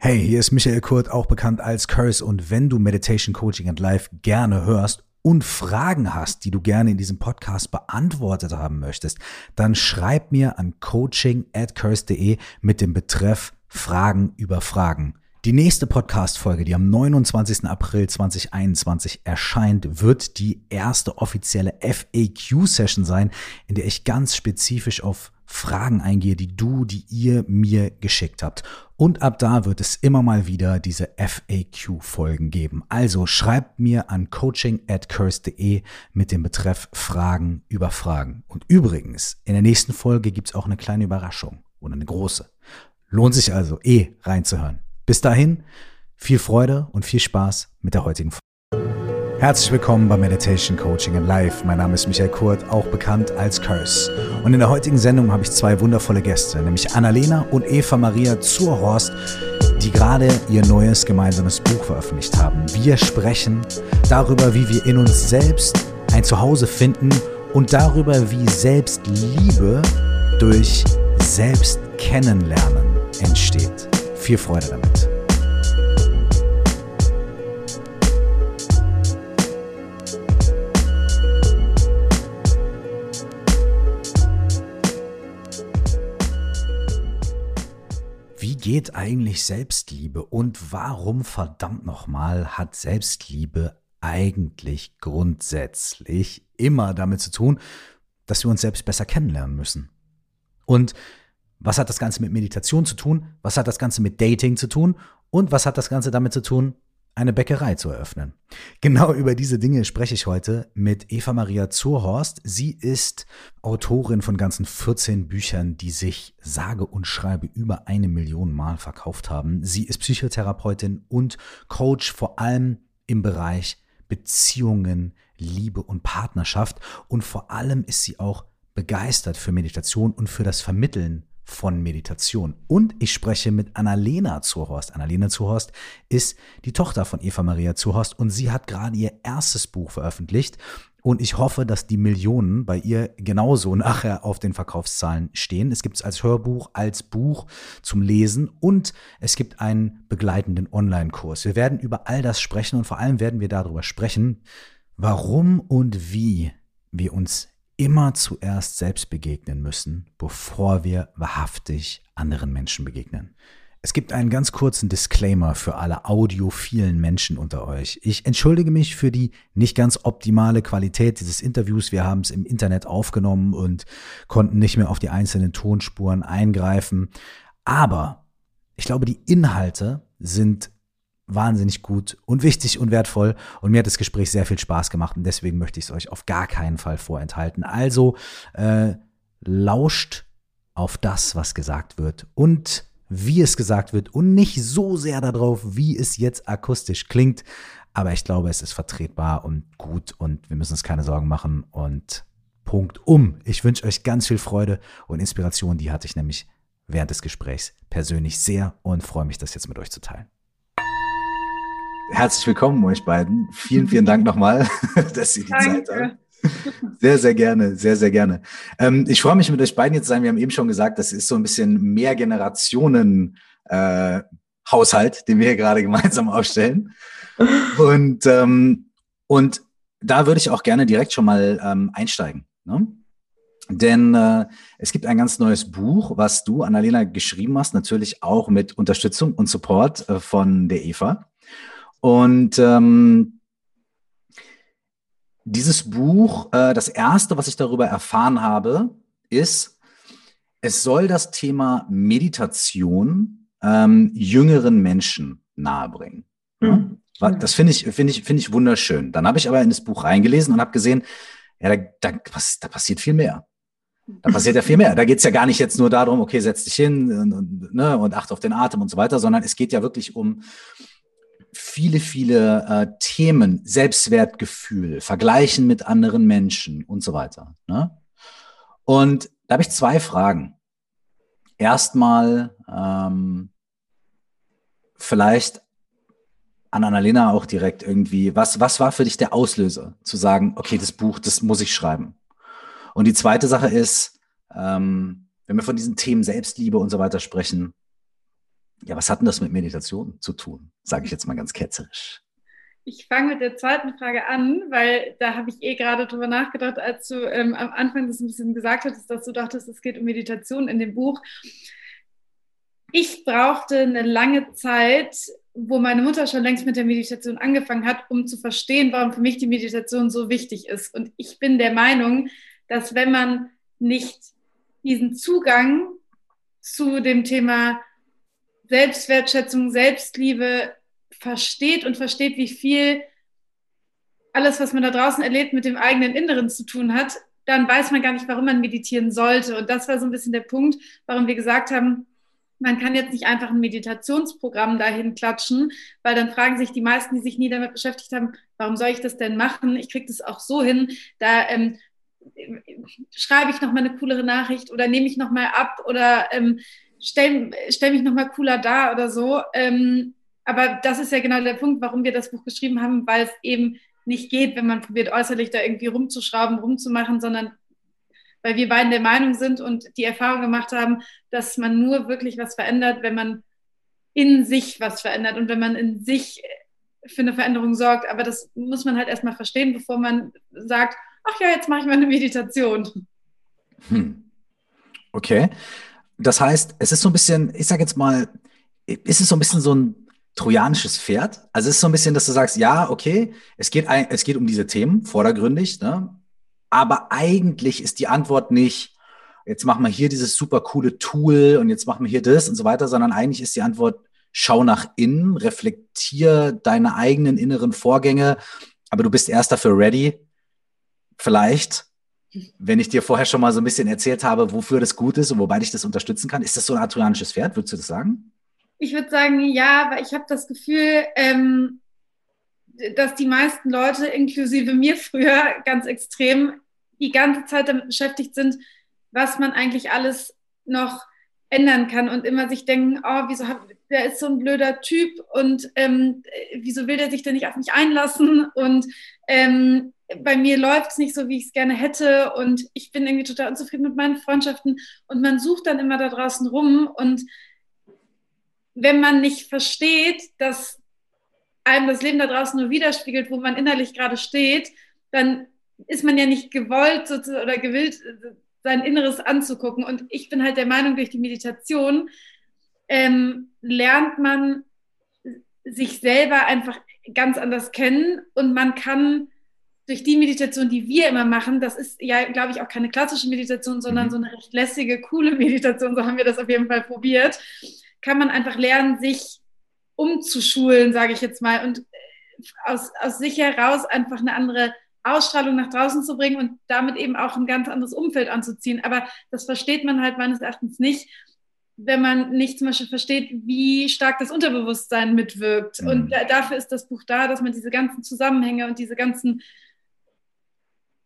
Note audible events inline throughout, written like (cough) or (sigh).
Hey, hier ist Michael Kurt, auch bekannt als Curse. Und wenn du Meditation Coaching and Life gerne hörst und Fragen hast, die du gerne in diesem Podcast beantwortet haben möchtest, dann schreib mir an coaching at curse.de mit dem Betreff Fragen über Fragen. Die nächste Podcast-Folge, die am 29. April 2021 erscheint, wird die erste offizielle FAQ-Session sein, in der ich ganz spezifisch auf Fragen eingehe, die du, die ihr mir geschickt habt. Und ab da wird es immer mal wieder diese FAQ-Folgen geben. Also schreibt mir an coaching at curse.de mit dem Betreff Fragen über Fragen. Und übrigens, in der nächsten Folge gibt's auch eine kleine Überraschung oder eine große. Lohnt sich also eh reinzuhören. Bis dahin, viel Freude und viel Spaß mit der heutigen Folge. Herzlich willkommen bei Meditation Coaching in Life. Mein Name ist Michael Kurt, auch bekannt als Curse. Und in der heutigen Sendung habe ich zwei wundervolle Gäste, nämlich Annalena und Eva Maria Zurhorst, die gerade ihr neues gemeinsames Buch veröffentlicht haben. Wir sprechen darüber, wie wir in uns selbst ein Zuhause finden und darüber, wie Selbstliebe durch Selbstkennenlernen entsteht. Viel Freude damit. Geht eigentlich Selbstliebe und warum verdammt nochmal hat Selbstliebe eigentlich grundsätzlich immer damit zu tun, dass wir uns selbst besser kennenlernen müssen? Und was hat das Ganze mit Meditation zu tun? Was hat das Ganze mit Dating zu tun? Und was hat das Ganze damit zu tun, eine Bäckerei zu eröffnen. Genau über diese Dinge spreche ich heute mit Eva Maria Zurhorst. Sie ist Autorin von ganzen 14 Büchern, die sich sage und schreibe über eine Million Mal verkauft haben. Sie ist Psychotherapeutin und Coach vor allem im Bereich Beziehungen, Liebe und Partnerschaft. Und vor allem ist sie auch begeistert für Meditation und für das Vermitteln von Meditation. Und ich spreche mit Annalena Zuhorst. Annalena Zuhorst ist die Tochter von Eva Maria Zuhorst und sie hat gerade ihr erstes Buch veröffentlicht. Und ich hoffe, dass die Millionen bei ihr genauso nachher auf den Verkaufszahlen stehen. Es gibt es als Hörbuch, als Buch zum Lesen und es gibt einen begleitenden Online-Kurs. Wir werden über all das sprechen und vor allem werden wir darüber sprechen, warum und wie wir uns immer zuerst selbst begegnen müssen, bevor wir wahrhaftig anderen Menschen begegnen. Es gibt einen ganz kurzen Disclaimer für alle audiophilen Menschen unter euch. Ich entschuldige mich für die nicht ganz optimale Qualität dieses Interviews. Wir haben es im Internet aufgenommen und konnten nicht mehr auf die einzelnen Tonspuren eingreifen. Aber ich glaube, die Inhalte sind wahnsinnig gut und wichtig und wertvoll. Und mir hat das Gespräch sehr viel Spaß gemacht und deswegen möchte ich es euch auf gar keinen Fall vorenthalten. Also äh, lauscht auf das, was gesagt wird und wie es gesagt wird und nicht so sehr darauf, wie es jetzt akustisch klingt. Aber ich glaube, es ist vertretbar und gut und wir müssen uns keine Sorgen machen. Und Punkt um. Ich wünsche euch ganz viel Freude und Inspiration. Die hatte ich nämlich während des Gesprächs persönlich sehr und freue mich, das jetzt mit euch zu teilen. Herzlich willkommen euch beiden. Vielen, vielen Dank nochmal, (laughs) dass Sie die Danke. Zeit haben. Sehr, sehr gerne, sehr, sehr gerne. Ähm, ich freue mich mit euch beiden jetzt zu sein. Wir haben eben schon gesagt, das ist so ein bisschen mehr Generationen äh, Haushalt, den wir hier gerade gemeinsam (laughs) aufstellen. Und, ähm, und da würde ich auch gerne direkt schon mal ähm, einsteigen. Ne? Denn äh, es gibt ein ganz neues Buch, was du, Annalena, geschrieben hast, natürlich auch mit Unterstützung und Support äh, von der Eva. Und ähm, dieses Buch, äh, das erste, was ich darüber erfahren habe, ist, es soll das Thema Meditation ähm, jüngeren Menschen nahebringen. Mhm. Ja? Das finde ich, finde ich, finde ich wunderschön. Dann habe ich aber in das Buch reingelesen und habe gesehen, ja, da, da, da passiert viel mehr. Da passiert ja viel mehr. Da geht es ja gar nicht jetzt nur darum, okay, setz dich hin und, und, ne, und achte auf den Atem und so weiter, sondern es geht ja wirklich um, viele, viele äh, Themen, Selbstwertgefühl, Vergleichen mit anderen Menschen und so weiter. Ne? Und da habe ich zwei Fragen. Erstmal ähm, vielleicht an Annalena auch direkt irgendwie, was, was war für dich der Auslöser, zu sagen, okay, das Buch, das muss ich schreiben? Und die zweite Sache ist, ähm, wenn wir von diesen Themen Selbstliebe und so weiter sprechen, Ja, was hat denn das mit Meditation zu tun? Sage ich jetzt mal ganz ketzerisch. Ich fange mit der zweiten Frage an, weil da habe ich eh gerade drüber nachgedacht, als du ähm, am Anfang das ein bisschen gesagt hattest, dass du dachtest, es geht um Meditation in dem Buch. Ich brauchte eine lange Zeit, wo meine Mutter schon längst mit der Meditation angefangen hat, um zu verstehen, warum für mich die Meditation so wichtig ist. Und ich bin der Meinung, dass wenn man nicht diesen Zugang zu dem Thema Selbstwertschätzung, Selbstliebe versteht und versteht, wie viel alles, was man da draußen erlebt, mit dem eigenen Inneren zu tun hat, dann weiß man gar nicht, warum man meditieren sollte. Und das war so ein bisschen der Punkt, warum wir gesagt haben, man kann jetzt nicht einfach ein Meditationsprogramm dahin klatschen, weil dann fragen sich die meisten, die sich nie damit beschäftigt haben, warum soll ich das denn machen? Ich kriege das auch so hin. Da ähm, schreibe ich noch mal eine coolere Nachricht oder nehme ich noch mal ab oder ähm, stelle stell mich noch mal cooler da oder so. Ähm, aber das ist ja genau der Punkt, warum wir das Buch geschrieben haben, weil es eben nicht geht, wenn man probiert, äußerlich da irgendwie rumzuschrauben, rumzumachen, sondern weil wir beiden der Meinung sind und die Erfahrung gemacht haben, dass man nur wirklich was verändert, wenn man in sich was verändert und wenn man in sich für eine Veränderung sorgt. Aber das muss man halt erstmal verstehen, bevor man sagt, ach ja, jetzt mache ich mal eine Meditation. Hm. Okay. Das heißt, es ist so ein bisschen, ich sage jetzt mal, ist es so ein bisschen so ein trojanisches Pferd. Also es ist so ein bisschen, dass du sagst, ja, okay, es geht, es geht um diese Themen vordergründig, ne? aber eigentlich ist die Antwort nicht, jetzt machen wir hier dieses super coole Tool und jetzt machen wir hier das und so weiter, sondern eigentlich ist die Antwort, schau nach innen, reflektier deine eigenen inneren Vorgänge, aber du bist erst dafür ready, vielleicht, wenn ich dir vorher schon mal so ein bisschen erzählt habe, wofür das gut ist und wobei ich das unterstützen kann. Ist das so ein trojanisches Pferd? Würdest du das sagen? Ich würde sagen, ja, weil ich habe das Gefühl, ähm, dass die meisten Leute, inklusive mir früher ganz extrem, die ganze Zeit damit beschäftigt sind, was man eigentlich alles noch ändern kann und immer sich denken, oh, wieso hat, der ist so ein blöder Typ und ähm, wieso will der sich denn nicht auf mich einlassen und ähm, bei mir läuft es nicht so, wie ich es gerne hätte. Und ich bin irgendwie total unzufrieden mit meinen Freundschaften. Und man sucht dann immer da draußen rum. Und wenn man nicht versteht, dass einem das Leben da draußen nur widerspiegelt, wo man innerlich gerade steht, dann ist man ja nicht gewollt oder gewillt, sein Inneres anzugucken. Und ich bin halt der Meinung, durch die Meditation ähm, lernt man sich selber einfach ganz anders kennen. Und man kann durch die Meditation, die wir immer machen, das ist ja, glaube ich, auch keine klassische Meditation, sondern mhm. so eine recht lässige, coole Meditation, so haben wir das auf jeden Fall probiert kann man einfach lernen, sich umzuschulen, sage ich jetzt mal, und äh, aus, aus sich heraus einfach eine andere Ausstrahlung nach draußen zu bringen und damit eben auch ein ganz anderes Umfeld anzuziehen. Aber das versteht man halt meines Erachtens nicht, wenn man nicht zum Beispiel versteht, wie stark das Unterbewusstsein mitwirkt. Mhm. Und da, dafür ist das Buch da, dass man diese ganzen Zusammenhänge und diese ganzen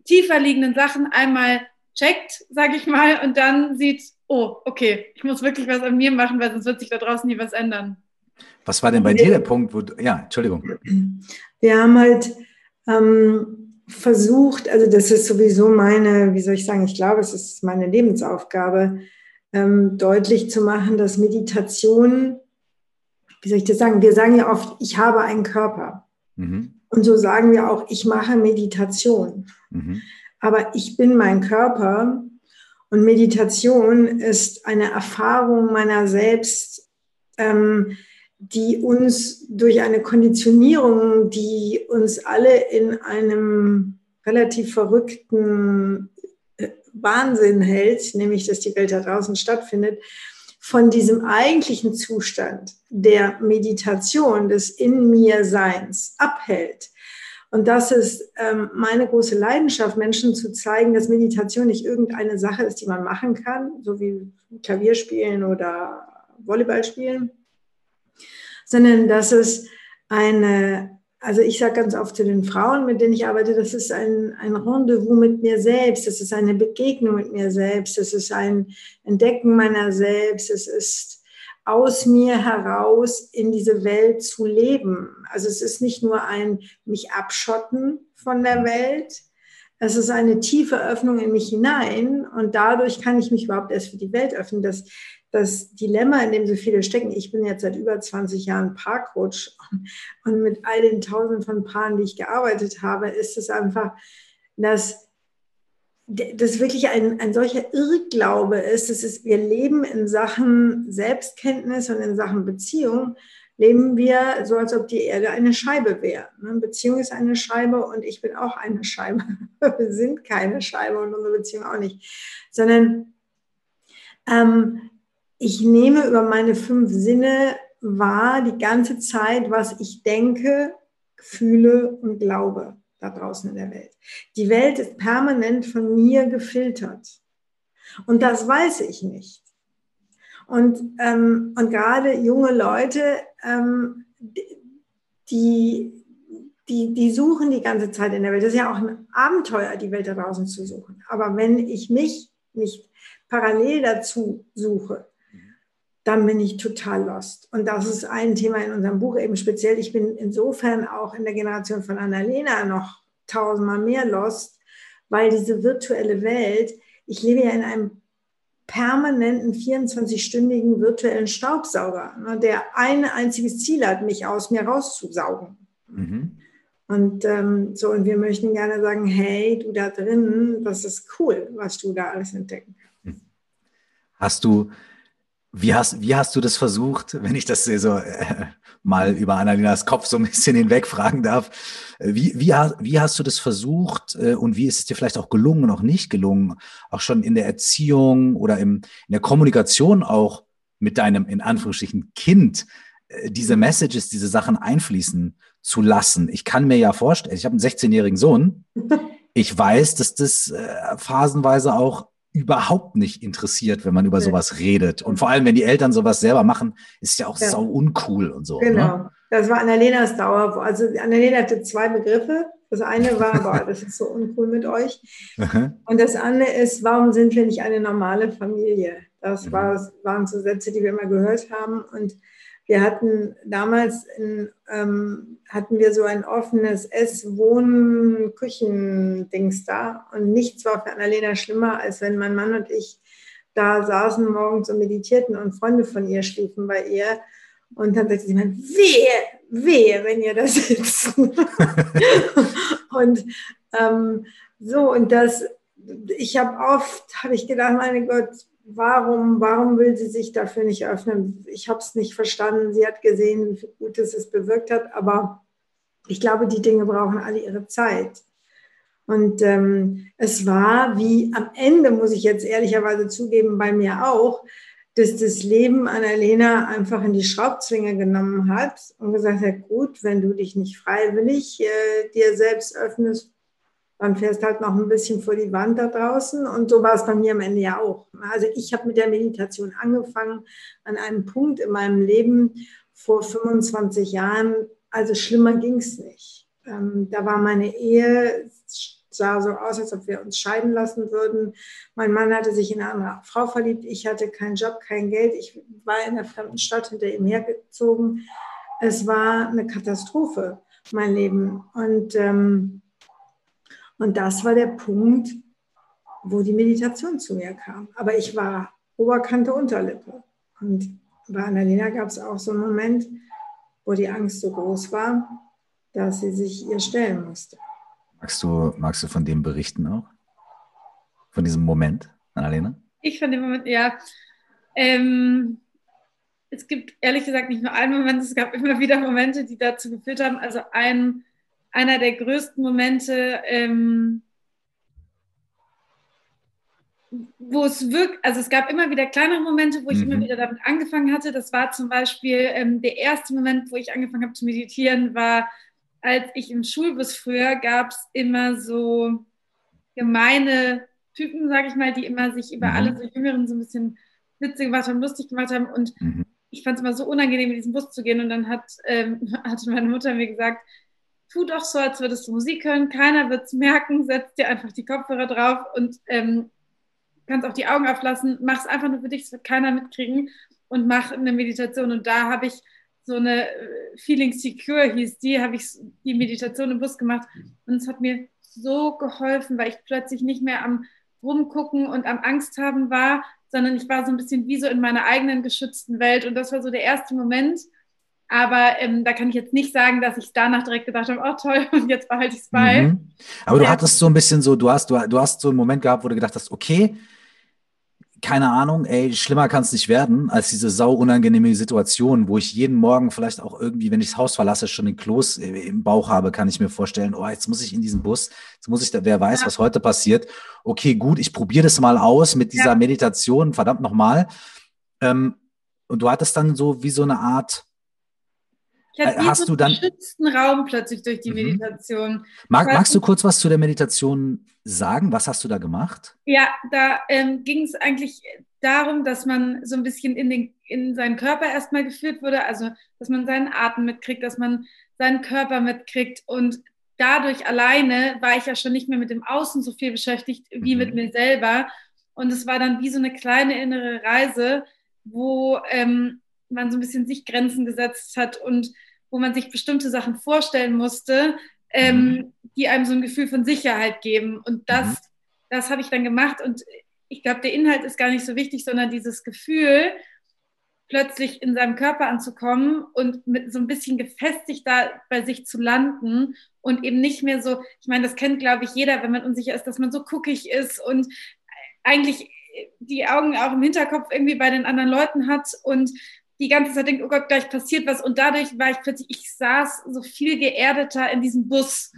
tiefer liegenden Sachen einmal checkt, sage ich mal, und dann sieht, oh, okay, ich muss wirklich was an mir machen, weil sonst wird sich da draußen nie was ändern. Was war denn bei dir der Punkt, wo du, ja, Entschuldigung. Wir haben halt ähm, versucht, also das ist sowieso meine, wie soll ich sagen, ich glaube, es ist meine Lebensaufgabe, ähm, deutlich zu machen, dass Meditation, wie soll ich das sagen, wir sagen ja oft, ich habe einen Körper. Mhm. Und so sagen wir auch, ich mache Meditation. Mhm. Aber ich bin mein Körper und Meditation ist eine Erfahrung meiner selbst, ähm, die uns durch eine Konditionierung, die uns alle in einem relativ verrückten äh, Wahnsinn hält, nämlich dass die Welt da draußen stattfindet, von diesem eigentlichen Zustand der Meditation, des In mir Seins abhält. Und das ist ähm, meine große Leidenschaft, Menschen zu zeigen, dass Meditation nicht irgendeine Sache ist, die man machen kann, so wie Klavier spielen oder Volleyball spielen, sondern dass es eine, also ich sage ganz oft zu den Frauen, mit denen ich arbeite, das ist ein, ein Rendezvous mit mir selbst, das ist eine Begegnung mit mir selbst, das ist ein Entdecken meiner selbst, es ist aus mir heraus in diese Welt zu leben. Also es ist nicht nur ein mich abschotten von der Welt, es ist eine tiefe Öffnung in mich hinein und dadurch kann ich mich überhaupt erst für die Welt öffnen. Das, das Dilemma, in dem so viele stecken, ich bin jetzt seit über 20 Jahren Paarcoach und mit all den Tausenden von Paaren, die ich gearbeitet habe, ist es einfach, dass das wirklich ein, ein solcher Irrglaube ist. Ist, wir leben in Sachen Selbstkenntnis und in Sachen Beziehung, leben wir so, als ob die Erde eine Scheibe wäre. Eine Beziehung ist eine Scheibe und ich bin auch eine Scheibe. (laughs) Wir sind keine Scheibe und unsere Beziehung auch nicht, sondern ähm, ich nehme über meine fünf Sinne wahr die ganze Zeit, was ich denke, fühle und glaube da draußen in der Welt. Die Welt ist permanent von mir gefiltert. Und das weiß ich nicht. Und, ähm, und gerade junge Leute, ähm, die, die, die suchen die ganze Zeit in der Welt. Das ist ja auch ein Abenteuer, die Welt da draußen zu suchen. Aber wenn ich mich nicht parallel dazu suche, dann bin ich total lost. Und das ist ein Thema in unserem Buch eben speziell. Ich bin insofern auch in der Generation von Annalena noch tausendmal mehr lost, weil diese virtuelle Welt, ich lebe ja in einem permanenten 24-stündigen virtuellen Staubsauger, ne, der ein einziges Ziel hat, mich aus mir rauszusaugen. Mhm. Und ähm, so, und wir möchten gerne sagen, hey, du da drin, das ist cool, was du da alles entdecken kannst. Hast du wie hast, wie hast du das versucht, wenn ich das so äh, mal über Annalinas Kopf so ein bisschen (laughs) hinweg fragen darf? Wie, wie, wie hast du das versucht äh, und wie ist es dir vielleicht auch gelungen und auch nicht gelungen, auch schon in der Erziehung oder im, in der Kommunikation auch mit deinem, in Anführungsstrichen, Kind, äh, diese Messages, diese Sachen einfließen zu lassen? Ich kann mir ja vorstellen, ich habe einen 16-jährigen Sohn. (laughs) Ich weiß, dass das äh, phasenweise auch überhaupt nicht interessiert, wenn man über sowas redet. Und vor allem, wenn die Eltern sowas selber machen, ist ja auch ja. sau uncool und so. Ne? Genau. Ne? Das war Annalenas Dauer. Also Annalena hatte zwei Begriffe. Das eine war, boah, das ist so uncool mit euch. und das andere ist, warum sind wir nicht eine normale Familie? Das mhm. war, waren so Sätze, die wir immer gehört haben. Und wir hatten damals in, ähm, hatten wir so ein offenes Ess-, Wohn-, Küchendings da. Und nichts war für Annalena schlimmer, als wenn mein Mann und ich da saßen morgens und meditierten und Freunde von ihr schliefen bei ihr. Und dann sagte sie mir, wehe, wehe, wenn ihr da sitzt. (laughs) und ähm, so, und das, ich habe oft, habe ich gedacht, meine Gott, warum, warum will sie sich dafür nicht öffnen? Ich habe es nicht verstanden. Sie hat gesehen, wie viel Gutes es bewirkt hat, aber ich glaube, die Dinge brauchen alle ihre Zeit. Und ähm, es war wie am Ende, muss ich jetzt ehrlicherweise zugeben, bei mir auch, dass das Leben Annalena einfach in die Schraubzwinge genommen hat und gesagt hat, gut, wenn du dich nicht freiwillig äh, dir selbst öffnest, dann fährst halt noch ein bisschen vor die Wand da draußen. Und so war es bei mir am Ende ja auch. Also ich habe mit der Meditation angefangen an einem Punkt in meinem Leben vor 25 Jahren. Also schlimmer ging es nicht. Ähm, da war meine Ehe, sah so aus, als ob wir uns scheiden lassen würden. Mein Mann hatte sich in eine andere Frau verliebt. Ich hatte keinen Job, kein Geld. Ich war in einer fremden Stadt hinter ihm hergezogen. Es war eine Katastrophe, mein Leben. Und ähm, und das war der Punkt, wo die Meditation zu mir kam. Aber ich war Oberkante, Unterlippe. Und bei Annalena gab es auch so einen Moment, wo die Angst so groß war, dass sie sich ihr stellen musste. Magst du, magst du von dem berichten auch? Von diesem Moment, Annalena? Ich von dem Moment, ja. Ähm, es gibt ehrlich gesagt nicht nur einen Moment, es gab immer wieder Momente, die dazu geführt haben. Also ein einer der größten Momente, ähm, wo es wirklich, also es gab immer wieder kleinere Momente, wo ich mhm. immer wieder damit angefangen hatte. Das war zum Beispiel ähm, der erste Moment, wo ich angefangen habe zu meditieren, war, als ich im Schulbus früher gab es immer so gemeine Typen, sage ich mal, die immer sich über mhm. alle so Jüngeren so ein bisschen witzig gemacht haben, lustig gemacht haben. Und mhm. ich fand es immer so unangenehm, in diesen Bus zu gehen. Und dann hat, ähm, (laughs) hatte meine Mutter mir gesagt, tu doch so, als würdest du Musik hören, keiner wird es merken, setz dir einfach die Kopfhörer drauf und ähm, kannst auch die Augen auflassen, mach es einfach nur für dich, es wird keiner mitkriegen und mach eine Meditation. Und da habe ich so eine äh, Feeling Secure hieß die, habe ich die Meditation im Bus gemacht und es hat mir so geholfen, weil ich plötzlich nicht mehr am rumgucken und am Angst haben war, sondern ich war so ein bisschen wie so in meiner eigenen geschützten Welt. Und das war so der erste Moment. Aber ähm, da kann ich jetzt nicht sagen, dass ich danach direkt gedacht habe, oh toll, (laughs) und jetzt behalte ich es bei. Mhm. Aber du hattest so ein bisschen so, du hast, du, du hast so einen Moment gehabt, wo du gedacht hast, okay, keine Ahnung, ey, schlimmer kann es nicht werden, als diese sau unangenehme Situation, wo ich jeden Morgen vielleicht auch irgendwie, wenn ich das Haus verlasse, schon den Kloß im Bauch habe, kann ich mir vorstellen, oh, jetzt muss ich in diesen Bus, jetzt muss ich da, wer weiß, ja. was heute passiert. Okay, gut, ich probiere das mal aus mit dieser ja. Meditation, verdammt nochmal. Ähm, und du hattest dann so wie so eine Art, ich hatte äh, hast so du dann geschützten Raum plötzlich durch die mhm. Meditation. Mag, magst du kurz was zu der Meditation sagen? Was hast du da gemacht? Ja, da ähm, ging es eigentlich darum, dass man so ein bisschen in, den, in seinen Körper erstmal geführt wurde, also dass man seinen Atem mitkriegt, dass man seinen Körper mitkriegt und dadurch alleine war ich ja schon nicht mehr mit dem Außen so viel beschäftigt wie mhm. mit mir selber und es war dann wie so eine kleine innere Reise, wo ähm, man so ein bisschen sich Grenzen gesetzt hat und wo man sich bestimmte Sachen vorstellen musste, ähm, mhm. die einem so ein Gefühl von Sicherheit geben. Und das, mhm. das habe ich dann gemacht. Und ich glaube, der Inhalt ist gar nicht so wichtig, sondern dieses Gefühl, plötzlich in seinem Körper anzukommen und mit so ein bisschen gefestigt da bei sich zu landen und eben nicht mehr so, ich meine, das kennt, glaube ich, jeder, wenn man unsicher ist, dass man so guckig ist und eigentlich die Augen auch im Hinterkopf irgendwie bei den anderen Leuten hat und die ganze Zeit denkt, oh Gott, gleich passiert was. Und dadurch war ich plötzlich, ich saß so viel geerdeter in diesem Bus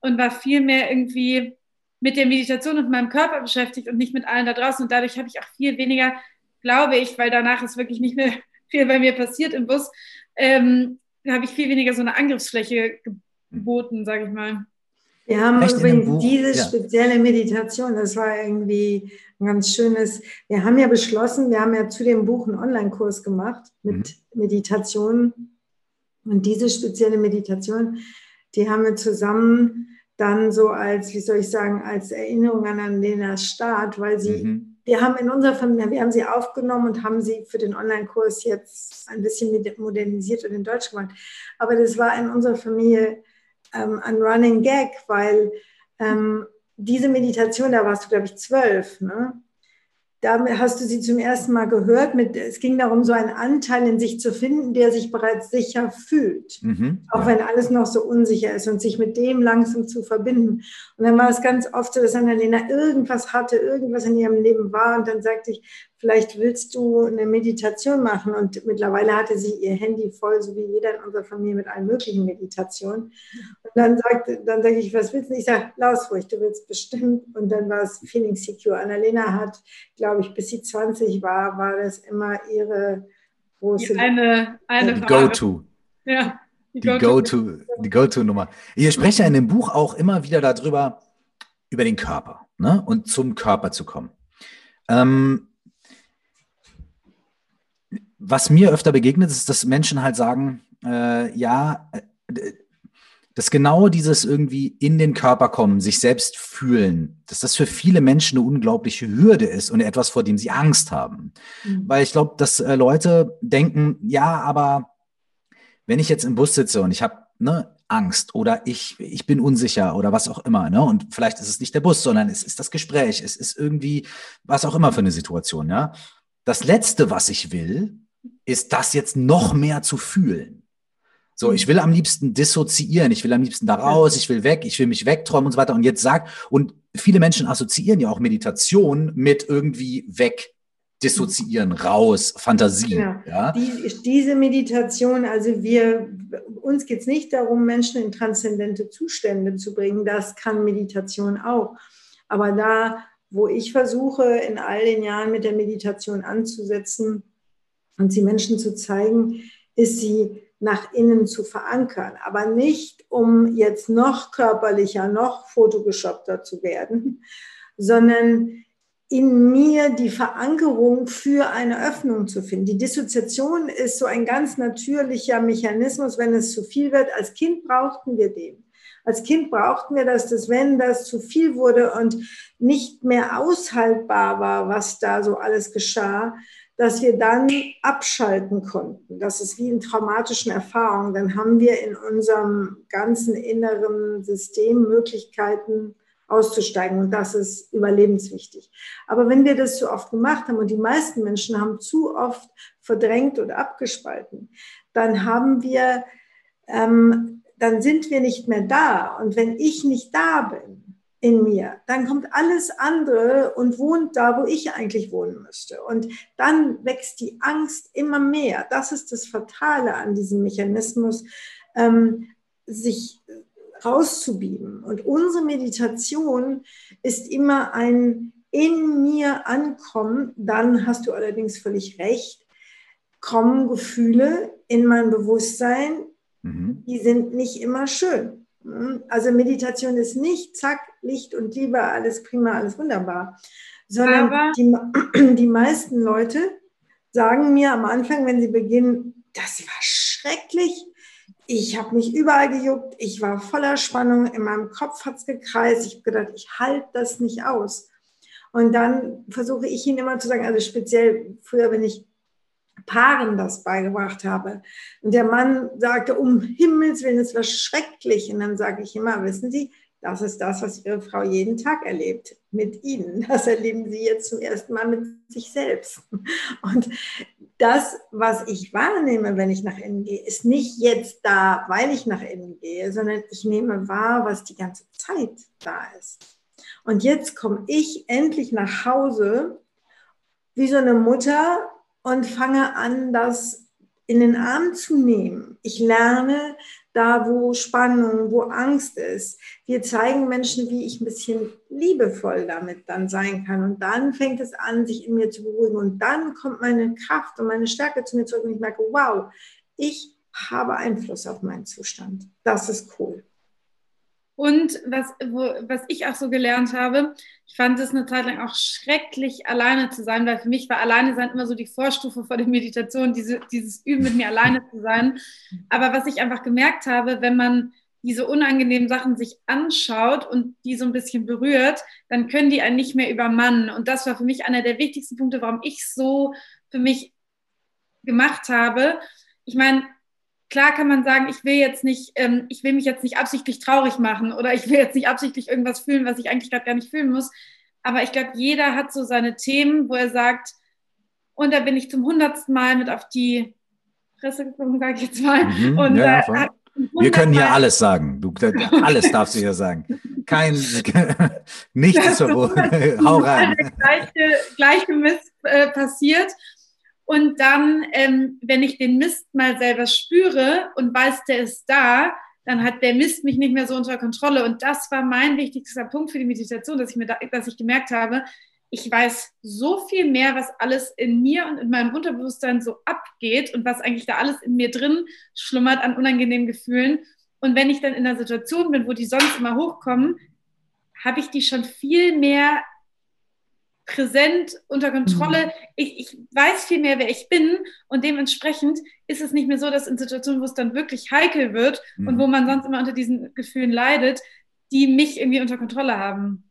und war viel mehr irgendwie mit der Meditation und meinem Körper beschäftigt und nicht mit allen da draußen. Und dadurch habe ich auch viel weniger, glaube ich, weil danach ist wirklich nicht mehr (laughs) viel bei mir passiert im Bus, ähm, habe ich viel weniger so eine Angriffsfläche geboten, sage ich mal. Wir haben Echt übrigens diese ja. spezielle Meditation, das war irgendwie ein ganz schönes, wir haben ja beschlossen, wir haben ja zu dem Buch einen Online-Kurs gemacht mit mhm. Meditation. Und diese spezielle Meditation, die haben wir zusammen dann so als, wie soll ich sagen, als Erinnerung an Anlenas Start, weil sie, mhm. wir haben in unserer Familie, wir haben sie aufgenommen und haben sie für den Online-Kurs jetzt ein bisschen modernisiert und in Deutsch gemacht. Aber das war in unserer Familie ähm, ein Running Gag, weil ähm, diese Meditation, da warst du, glaube ich, zwölf, ne? da hast du sie zum ersten Mal gehört. Mit, es ging darum, so einen Anteil in sich zu finden, der sich bereits sicher fühlt, mhm, auch ja. wenn alles noch so unsicher ist und sich mit dem langsam zu verbinden. Und dann war es ganz oft so, dass Annalena irgendwas hatte, irgendwas in ihrem Leben war und dann sagte ich, vielleicht willst du eine Meditation machen. Und mittlerweile hatte sie ihr Handy voll, so wie jeder in unserer Familie mit allen möglichen Meditationen. Und dann sagte, dann sage ich, was willst du? Ich sage, laus ruhig, du willst bestimmt. Und dann war es Feeling Secure. Annalena hat, glaube ich, bis sie 20 war, war das immer ihre große... Eine, eine Go-To. Ja. Die Go-To, die Go-To-Nummer. Ihr sprecht ja in dem Buch auch immer wieder darüber, über den Körper ne? und zum Körper zu kommen. Ähm, was mir öfter begegnet, ist, dass Menschen halt sagen, äh, ja, äh, dass genau dieses irgendwie in den Körper kommen, sich selbst fühlen, dass das für viele Menschen eine unglaubliche Hürde ist und etwas, vor dem sie Angst haben. Mhm. Weil ich glaube, dass äh, Leute denken, ja, aber wenn ich jetzt im Bus sitze und ich habe ne, Angst oder ich, ich bin unsicher oder was auch immer, ne? Und vielleicht ist es nicht der Bus, sondern es ist das Gespräch, es ist irgendwie was auch immer für eine Situation, ja. Das Letzte, was ich will, ist das jetzt noch mehr zu fühlen. So, ich will am liebsten dissoziieren, ich will am liebsten da raus, ich will weg, ich will mich wegträumen und so weiter. Und jetzt sagt, und viele Menschen assoziieren ja auch Meditation mit irgendwie weg, dissoziieren, raus, Fantasie. Ja. ja? Die, diese Meditation, also wir, uns geht es nicht darum, Menschen in transzendente Zustände zu bringen. Das kann Meditation auch. Aber da, wo ich versuche, in all den Jahren mit der Meditation anzusetzen, und sie Menschen zu zeigen, ist sie nach innen zu verankern, aber nicht um jetzt noch körperlicher, noch fotogeshoppter zu werden, sondern in mir die Verankerung für eine Öffnung zu finden. Die Dissoziation ist so ein ganz natürlicher Mechanismus, wenn es zu viel wird. Als Kind brauchten wir den. Als Kind brauchten wir das, dass wenn das zu viel wurde und nicht mehr aushaltbar war, was da so alles geschah, dass wir dann abschalten konnten. Das ist wie in traumatischen Erfahrungen. Dann haben wir in unserem ganzen inneren System Möglichkeiten auszusteigen. Und das ist überlebenswichtig. Aber wenn wir das so oft gemacht haben und die meisten Menschen haben zu oft verdrängt oder abgespalten, dann haben wir, ähm, dann sind wir nicht mehr da. Und wenn ich nicht da bin, in mir, dann kommt alles andere und wohnt da, wo ich eigentlich wohnen müsste. Und dann wächst die Angst immer mehr. Das ist das Fatale an diesem Mechanismus, ähm, sich rauszubieben. Und unsere Meditation ist immer ein in mir ankommen. Dann hast du allerdings völlig recht. Kommen Gefühle in mein Bewusstsein, mhm. die sind nicht immer schön. Also Meditation ist nicht zack, Licht und Liebe, alles prima, alles wunderbar, sondern die, (clears throat) die meisten Leute sagen mir am Anfang, wenn sie beginnen, das war schrecklich, ich habe mich überall gejuckt, ich war voller Spannung, in meinem Kopf hat es gekreist, ich habe gedacht, ich halte das nicht aus. Und dann versuche ich ihnen immer zu sagen, also speziell früher, wenn ich Paaren das beigebracht habe. Und der Mann sagte, um Himmels Willen, es war schrecklich. Und dann sage ich immer, wissen Sie, das ist das, was Ihre Frau jeden Tag erlebt mit Ihnen. (laughs) Das erleben Sie jetzt zum ersten Mal mit sich selbst. (laughs) Und das, was ich wahrnehme, wenn ich nach innen gehe, ist nicht jetzt da, weil ich nach innen gehe, sondern ich nehme wahr, was die ganze Zeit da ist. Und jetzt komme ich endlich nach Hause wie so eine Mutter und fange an, das in den Arm zu nehmen. Ich lerne da, wo Spannung, wo Angst ist. Wir zeigen Menschen, wie ich ein bisschen liebevoll damit dann sein kann. Und dann fängt es an, sich in mir zu beruhigen. Und dann kommt meine Kraft und meine Stärke zu mir zurück. Und ich merke, wow, ich habe Einfluss auf meinen Zustand. Das ist cool. Und was, wo, was ich auch so gelernt habe, ich fand es eine Zeit lang auch schrecklich, alleine zu sein, weil für mich war alleine sein immer so die Vorstufe vor der Meditation, diese, dieses Üben mit mir alleine zu sein. Aber was ich einfach gemerkt habe, wenn man diese unangenehmen Sachen sich anschaut und die so ein bisschen berührt, dann können die einen nicht mehr übermannen. Und das war für mich einer der wichtigsten Punkte, warum ich so für mich gemacht habe. Ich meine, klar kann man sagen, ich will jetzt nicht, ähm, ich will mich jetzt nicht absichtlich traurig machen oder ich will jetzt nicht absichtlich irgendwas fühlen, was ich eigentlich gerade gar nicht fühlen muss. Aber ich glaube, jeder hat so seine Themen, wo er sagt, und da bin ich zum hundertsten Mal mit auf die Fresse gekommen, sage ich jetzt mal. Mhm, und ja, äh, wir können hier alles sagen. Du, alles darfst du hier sagen. Kein, (laughs) nichts ist verboten. (laughs) Hau rein. Gleiche, gleiche Mist äh, passiert. Und dann, ähm, wenn ich den Mist mal selber spüre und weiß, der ist da, dann hat der Mist mich nicht mehr so unter Kontrolle. Und das war mein wichtigster Punkt für die Meditation, dass ich, mir da, dass ich gemerkt habe, ich weiß so viel mehr, was alles in mir und in meinem Unterbewusstsein so abgeht und was eigentlich da alles in mir drin schlummert an unangenehmen Gefühlen. Und wenn ich dann in einer Situation bin, wo die sonst immer hochkommen, habe ich die schon viel mehr präsent, unter Kontrolle. Mhm. Ich, ich weiß viel mehr, wer ich bin und dementsprechend ist es nicht mehr so, dass in Situationen, wo es dann wirklich heikel wird mhm. und wo man sonst immer unter diesen Gefühlen leidet, die mich irgendwie unter Kontrolle haben.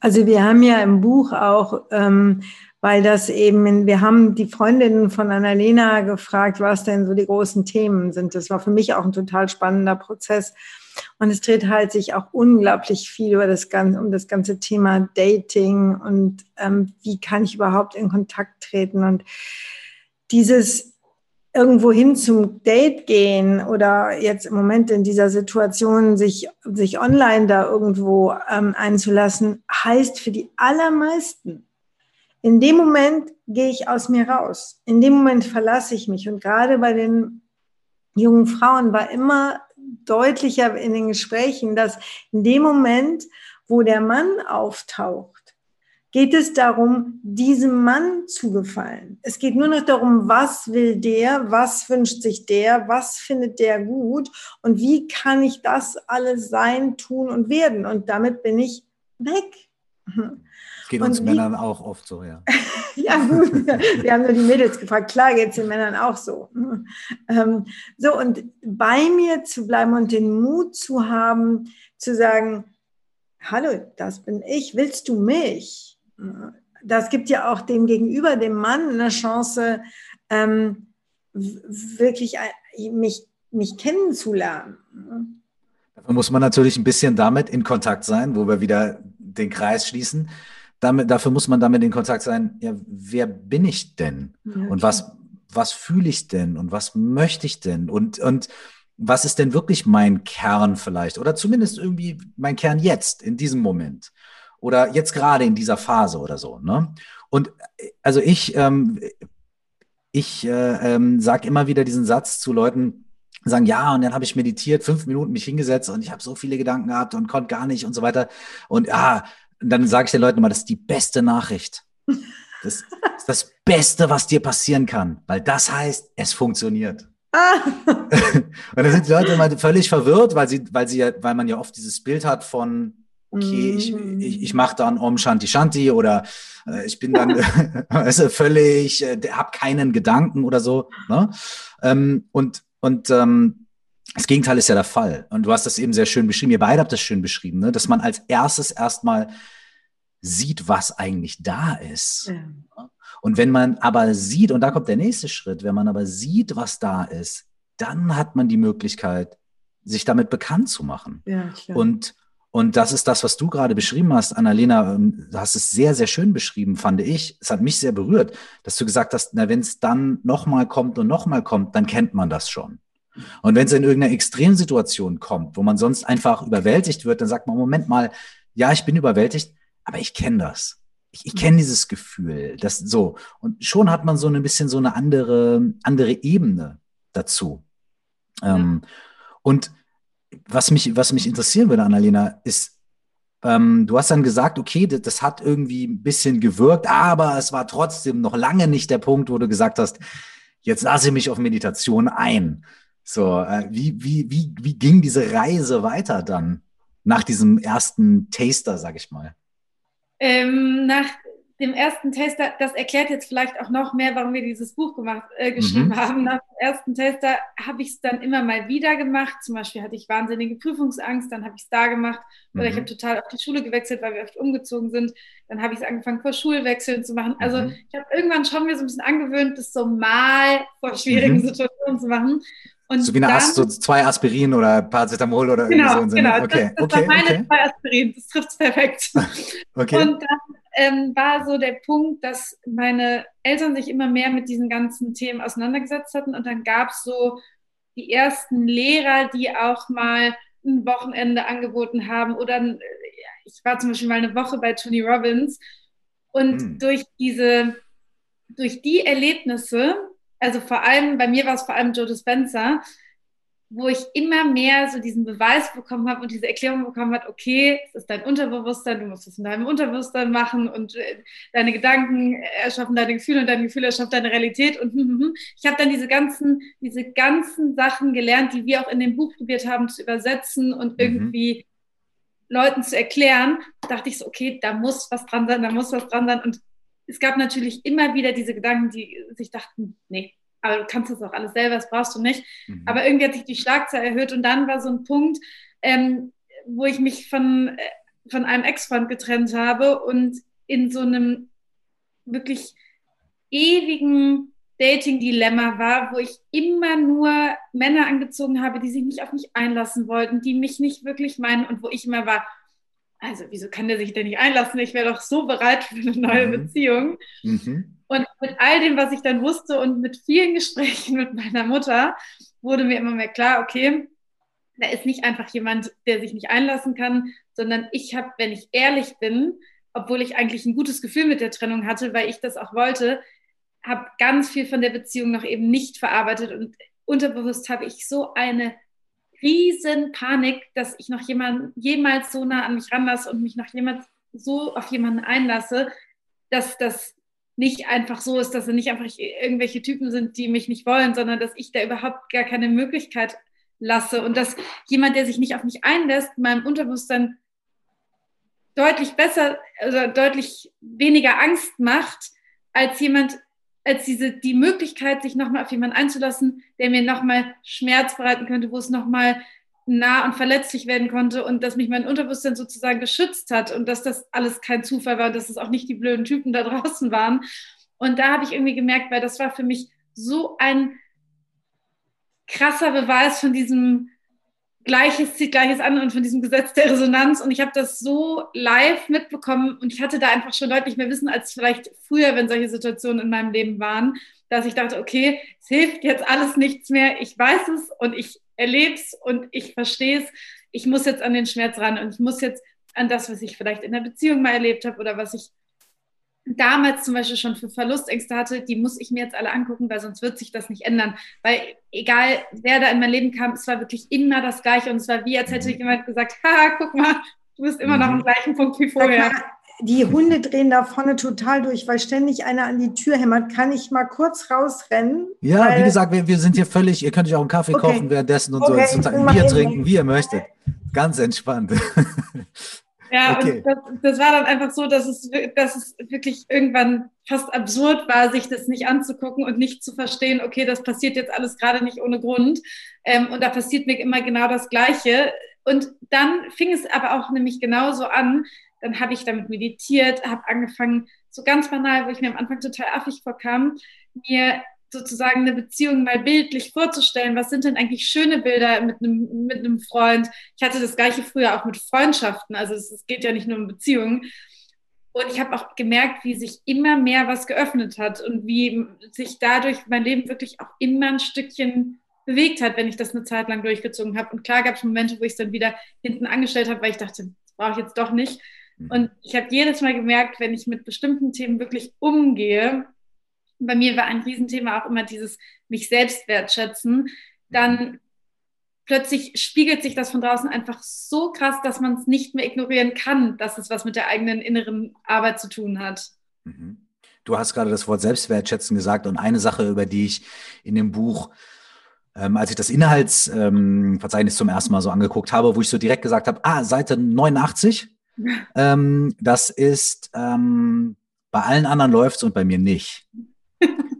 Also wir haben ja im Buch auch, ähm, weil das eben, wir haben die Freundinnen von Annalena gefragt, was denn so die großen Themen sind. Das war für mich auch ein total spannender Prozess. Und es dreht halt sich auch unglaublich viel über das ganze, um das ganze Thema Dating und ähm, wie kann ich überhaupt in Kontakt treten und dieses irgendwo hin zum Date gehen oder jetzt im Moment in dieser Situation sich, sich online da irgendwo ähm, einzulassen, heißt für die allermeisten, in dem Moment gehe ich aus mir raus. In dem Moment verlasse ich mich. Und gerade bei den jungen Frauen war immer deutlicher in den Gesprächen, dass in dem Moment, wo der Mann auftaucht, geht es darum, diesem Mann zu gefallen. Es geht nur noch darum, was will der, was wünscht sich der, was findet der gut und wie kann ich das alles sein, tun und werden. Und damit bin ich weg. Geht uns wie, Männern auch oft so, ja. (laughs) ja, gut. Wir haben nur die Mädels gefragt. Klar geht es den Männern auch so. Ähm, so, und bei mir zu bleiben und den Mut zu haben, zu sagen, hallo, das bin ich, willst du mich? Das gibt ja auch dem Gegenüber, dem Mann, eine Chance, ähm, wirklich mich, mich kennenzulernen. Dafür muss man natürlich ein bisschen damit in Kontakt sein, wo wir wieder den Kreis schließen. Damit, dafür muss man damit in Kontakt sein, ja, wer bin ich denn? Ja, und was, was fühle ich denn? Und was möchte ich denn? Und, und was ist denn wirklich mein Kern vielleicht? Oder zumindest irgendwie mein Kern jetzt, in diesem Moment. Oder jetzt gerade in dieser Phase oder so. Ne? Und also ich, ähm, ich äh, ähm, sage immer wieder diesen Satz zu Leuten, sagen, ja, und dann habe ich meditiert, fünf Minuten mich hingesetzt und ich habe so viele Gedanken gehabt und konnte gar nicht und so weiter. Und ja, dann sage ich den Leuten immer, das ist die beste Nachricht. Das ist das Beste, was dir passieren kann, weil das heißt, es funktioniert. Ah. (laughs) und dann sind die Leute immer völlig verwirrt, weil sie, weil sie ja, weil man ja oft dieses Bild hat von, okay, ich, mhm. ich, ich mache dann Om Shanti Shanti oder äh, ich bin dann (laughs) weißt völlig, äh, habe keinen Gedanken oder so. Ne? Ähm, und und ähm, das Gegenteil ist ja der Fall. Und du hast das eben sehr schön beschrieben. Ihr beide habt das schön beschrieben, ne? dass man als erstes erstmal sieht, was eigentlich da ist. Ja. Und wenn man aber sieht, und da kommt der nächste Schritt, wenn man aber sieht, was da ist, dann hat man die Möglichkeit, sich damit bekannt zu machen. Ja, und, und das ist das, was du gerade beschrieben hast, Annalena. Ähm, du hast es sehr, sehr schön beschrieben, fand ich. Es hat mich sehr berührt, dass du gesagt hast, na, wenn es dann nochmal kommt und nochmal kommt, dann kennt man das schon. Und wenn es in irgendeiner Extremsituation kommt, wo man sonst einfach überwältigt wird, dann sagt man, Moment mal, ja, ich bin überwältigt, aber ich kenne das ich, ich kenne dieses Gefühl, das so. Und schon hat man so ein bisschen so eine andere, andere Ebene dazu. Ja. Ähm, und was mich, was mich interessieren würde, Annalena, ist, ähm, du hast dann gesagt, okay, das, das, hat irgendwie ein bisschen gewirkt, aber es war trotzdem noch lange nicht der Punkt, wo du gesagt hast, jetzt lasse ich mich auf Meditation ein. So, äh, wie, wie, wie, wie ging diese Reise weiter dann nach diesem ersten Taster, sag ich mal? Ähm, nach dem ersten Taster, das erklärt jetzt vielleicht auch noch mehr, warum wir dieses Buch gemacht, äh, geschrieben mhm. haben. Nach dem ersten Taster habe ich es dann immer mal wieder gemacht. Zum Beispiel hatte ich wahnsinnige Prüfungsangst, dann habe ich es da gemacht. Oder mhm. ich habe total auf die Schule gewechselt, weil wir oft umgezogen sind. Dann habe ich es angefangen, vor Schulwechseln zu machen. Also mhm. ich habe irgendwann schon mir so ein bisschen angewöhnt, das so mal vor schwierigen mhm. Situationen zu machen. Und so wie eine dann, As so zwei Aspirin oder Paracetamol oder genau, so. Genau, okay, das, das okay, meine okay. zwei Aspirin, das trifft es perfekt. (laughs) okay. Und dann ähm, war so der Punkt, dass meine Eltern sich immer mehr mit diesen ganzen Themen auseinandergesetzt hatten und dann gab es so die ersten Lehrer, die auch mal ein Wochenende angeboten haben oder äh, ich war zum Beispiel mal eine Woche bei Tony Robbins und hm. durch diese, durch die Erlebnisse also vor allem, bei mir war es vor allem Joe Dispenza, wo ich immer mehr so diesen Beweis bekommen habe und diese Erklärung bekommen habe, okay, es ist dein Unterbewusstsein, du musst es in deinem Unterbewusstsein machen und äh, deine Gedanken erschaffen deine Gefühle und deine Gefühle erschaffen deine Realität und hm, hm, hm. ich habe dann diese ganzen, diese ganzen Sachen gelernt, die wir auch in dem Buch probiert haben zu übersetzen und mhm. irgendwie Leuten zu erklären, dachte ich so, okay, da muss was dran sein, da muss was dran sein und es gab natürlich immer wieder diese Gedanken, die sich dachten, nee, aber du kannst das auch alles selber, das brauchst du nicht. Mhm. Aber irgendwie hat sich die Schlagzahl erhöht und dann war so ein Punkt, ähm, wo ich mich von, äh, von einem Ex-Freund getrennt habe und in so einem wirklich ewigen Dating-Dilemma war, wo ich immer nur Männer angezogen habe, die sich nicht auf mich einlassen wollten, die mich nicht wirklich meinen und wo ich immer war, also wieso kann der sich denn nicht einlassen? Ich wäre doch so bereit für eine neue mhm. Beziehung. Mhm. Und mit all dem, was ich dann wusste und mit vielen Gesprächen (laughs) mit meiner Mutter, wurde mir immer mehr klar, okay, da ist nicht einfach jemand, der sich nicht einlassen kann, sondern ich habe, wenn ich ehrlich bin, obwohl ich eigentlich ein gutes Gefühl mit der Trennung hatte, weil ich das auch wollte, habe ganz viel von der Beziehung noch eben nicht verarbeitet und unterbewusst habe ich so eine riesen Panik, dass ich noch jemand jemals so nah an mich ranlasse und mich noch jemals so auf jemanden einlasse, dass das nicht einfach so ist, dass es nicht einfach irgendwelche Typen sind, die mich nicht wollen, sondern dass ich da überhaupt gar keine Möglichkeit lasse. Und dass jemand, der sich nicht auf mich einlässt, meinem Unterbewusstsein deutlich besser, also deutlich weniger Angst macht, als jemand, als diese, die Möglichkeit, sich nochmal auf jemanden einzulassen, der mir nochmal Schmerz bereiten könnte, wo es nochmal nah und verletzlich werden konnte und dass mich mein Unterbewusstsein sozusagen geschützt hat und dass das alles kein Zufall war, dass es auch nicht die blöden Typen da (laughs) draußen waren. Und da habe ich irgendwie gemerkt, weil das war für mich so ein krasser Beweis von diesem Gleiches zieht Gleiches an und von diesem Gesetz der Resonanz. Und ich habe das so live mitbekommen und ich hatte da einfach schon deutlich mehr Wissen als vielleicht früher, wenn solche Situationen in meinem Leben waren, dass ich dachte, okay, es hilft jetzt alles nichts mehr. Ich weiß es und ich erlebe es und ich verstehe es. Ich muss jetzt an den Schmerz ran und ich muss jetzt an das, was ich vielleicht in der Beziehung mal erlebt habe oder was ich damals zum Beispiel schon für Verlustängste hatte, die muss ich mir jetzt alle angucken, weil sonst wird sich das nicht ändern. Weil egal, wer da in mein Leben kam, es war wirklich immer das Gleiche und es war wie, als hätte mhm. jemand gesagt, (laughs) haha, guck mal, du bist immer noch am mhm. gleichen Punkt wie vorher. Die Hunde drehen da vorne total durch, weil ständig einer an die Tür hämmert. Kann ich mal kurz rausrennen? Ja, wie gesagt, wir, wir sind hier völlig, ihr könnt euch auch einen Kaffee okay. kochen währenddessen und okay. so, ein Bier trinken, wie ihr möchtet. Ganz entspannt. (laughs) Ja, okay. und das, das, war dann einfach so, dass es, dass es wirklich irgendwann fast absurd war, sich das nicht anzugucken und nicht zu verstehen, okay, das passiert jetzt alles gerade nicht ohne Grund. Ähm, und da passiert mir immer genau das Gleiche. Und dann fing es aber auch nämlich genauso an. Dann habe ich damit meditiert, habe angefangen, so ganz banal, wo ich mir am Anfang total affig vorkam, mir sozusagen eine Beziehung mal bildlich vorzustellen. Was sind denn eigentlich schöne Bilder mit einem, mit einem Freund? Ich hatte das gleiche früher auch mit Freundschaften. Also es, es geht ja nicht nur um Beziehungen. Und ich habe auch gemerkt, wie sich immer mehr was geöffnet hat und wie sich dadurch mein Leben wirklich auch immer ein Stückchen bewegt hat, wenn ich das eine Zeit lang durchgezogen habe. Und klar gab es Momente, wo ich es dann wieder hinten angestellt habe, weil ich dachte, das brauche ich jetzt doch nicht. Mhm. Und ich habe jedes Mal gemerkt, wenn ich mit bestimmten Themen wirklich umgehe, bei mir war ein Riesenthema auch immer dieses mich selbst wertschätzen, dann plötzlich spiegelt sich das von draußen einfach so krass, dass man es nicht mehr ignorieren kann, dass es was mit der eigenen inneren Arbeit zu tun hat. Mhm. Du hast gerade das Wort Selbstwertschätzen gesagt und eine Sache, über die ich in dem Buch ähm, als ich das Inhaltsverzeichnis ähm, zum ersten Mal so angeguckt habe, wo ich so direkt gesagt habe, ah, Seite 89, (laughs) ähm, das ist, ähm, bei allen anderen läuft es und bei mir nicht.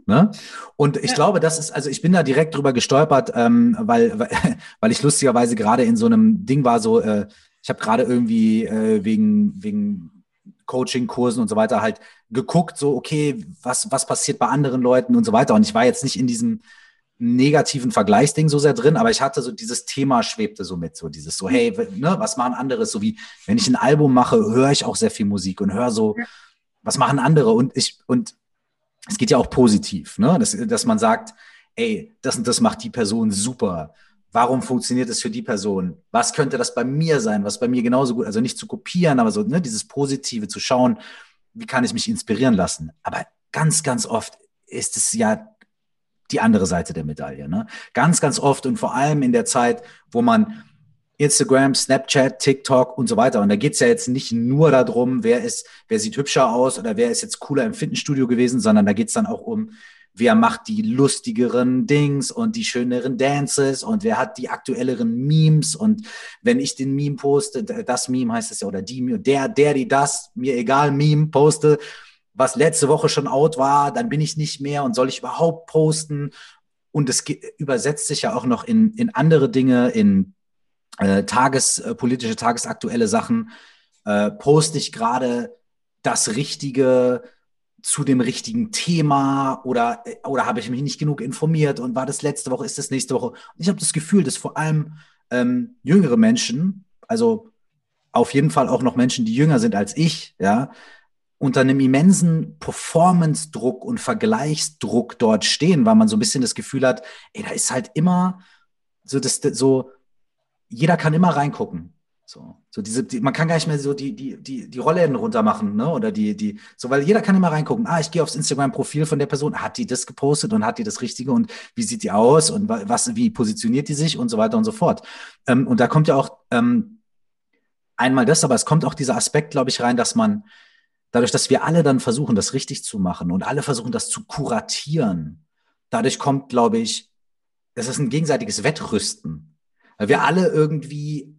Ne? Und ich ja. glaube, das ist, also ich bin da direkt drüber gestolpert, ähm, (laughs) weil, weil ich lustigerweise gerade in so einem Ding war, so, äh, ich habe gerade irgendwie äh, wegen, wegen Coaching-Kursen und so weiter halt geguckt, so, okay, was, was passiert bei anderen Leuten und so weiter. Und ich war jetzt nicht in diesem negativen Vergleichsding so sehr drin, aber ich hatte so dieses Thema schwebte so mit, so dieses so, hey, ne, was machen andere? So wie, wenn ich ein Album mache, höre ich auch sehr viel Musik und höre so, was machen andere? Und ich, und es geht ja auch positiv, ne? dass, dass man sagt, ey, das und das macht die Person super. Warum funktioniert es für die Person? Was könnte das bei mir sein? Was bei mir genauso gut, also nicht zu kopieren, aber so, ne, dieses Positive zu schauen, wie kann ich mich inspirieren lassen? Aber ganz, ganz oft ist es ja die andere Seite der Medaille. Ne? Ganz, ganz oft und vor allem in der Zeit, wo man Instagram, Snapchat, TikTok und so weiter. Und da geht's ja jetzt nicht nur darum, wer ist, wer sieht hübscher aus oder wer ist jetzt cooler im Fitnessstudio gewesen, sondern da geht's dann auch um, wer macht die lustigeren Dings und die schöneren Dances und wer hat die aktuelleren Memes und wenn ich den Meme poste, das Meme heißt es ja, oder die, der, der, die das, mir egal, Meme poste, was letzte Woche schon out war, dann bin ich nicht mehr und soll ich überhaupt posten? Und es übersetzt sich ja auch noch in, in andere Dinge, in äh, tagespolitische, äh, tagesaktuelle Sachen, äh, poste ich gerade das Richtige zu dem richtigen Thema oder, äh, oder habe ich mich nicht genug informiert und war das letzte Woche, ist das nächste Woche? Und ich habe das Gefühl, dass vor allem ähm, jüngere Menschen, also auf jeden Fall auch noch Menschen, die jünger sind als ich, ja, unter einem immensen Performance-Druck und Vergleichsdruck dort stehen, weil man so ein bisschen das Gefühl hat, ey, da ist halt immer so das, so jeder kann immer reingucken. So, so diese, die, man kann gar nicht mehr so die, die, die, die Rollläden runter machen, ne? Oder die, die, so, weil jeder kann immer reingucken. Ah, ich gehe aufs Instagram-Profil von der Person. Hat die das gepostet und hat die das Richtige und wie sieht die aus und was, wie positioniert die sich und so weiter und so fort. Ähm, und da kommt ja auch ähm, einmal das, aber es kommt auch dieser Aspekt, glaube ich, rein, dass man, dadurch, dass wir alle dann versuchen, das richtig zu machen und alle versuchen, das zu kuratieren, dadurch kommt, glaube ich, das ist ein gegenseitiges Wettrüsten. Weil wir alle irgendwie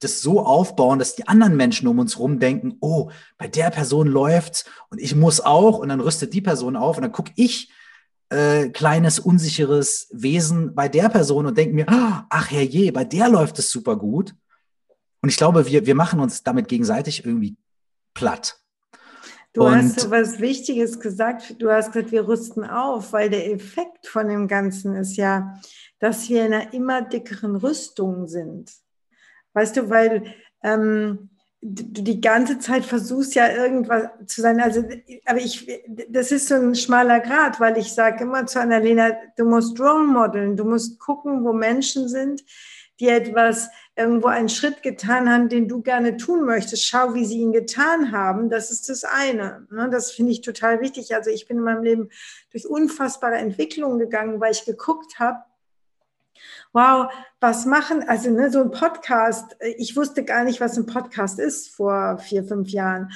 das so aufbauen, dass die anderen Menschen um uns rum denken, oh, bei der Person läuft's und ich muss auch und dann rüstet die Person auf und dann gucke ich äh, kleines unsicheres Wesen bei der Person und denke mir, ah, ach herrje, bei der läuft es super gut. Und ich glaube, wir, wir machen uns damit gegenseitig irgendwie platt. Du und hast so was Wichtiges gesagt. Du hast gesagt, wir rüsten auf, weil der Effekt von dem Ganzen ist ja, dass wir in einer immer dickeren Rüstung sind. Weißt du, weil ähm, du die ganze Zeit versuchst ja irgendwas zu sein. Also, aber ich, das ist so ein schmaler Grad, weil ich sage immer zu Annalena, du musst Role modeln, du musst gucken, wo Menschen sind, die etwas irgendwo einen Schritt getan haben, den du gerne tun möchtest. Schau, wie sie ihn getan haben. Das ist das eine. Ne? Das finde ich total wichtig. Also ich bin in meinem Leben durch unfassbare Entwicklungen gegangen, weil ich geguckt habe, wow, was machen, also ne, so ein Podcast, ich wusste gar nicht, was ein Podcast ist vor vier, fünf Jahren.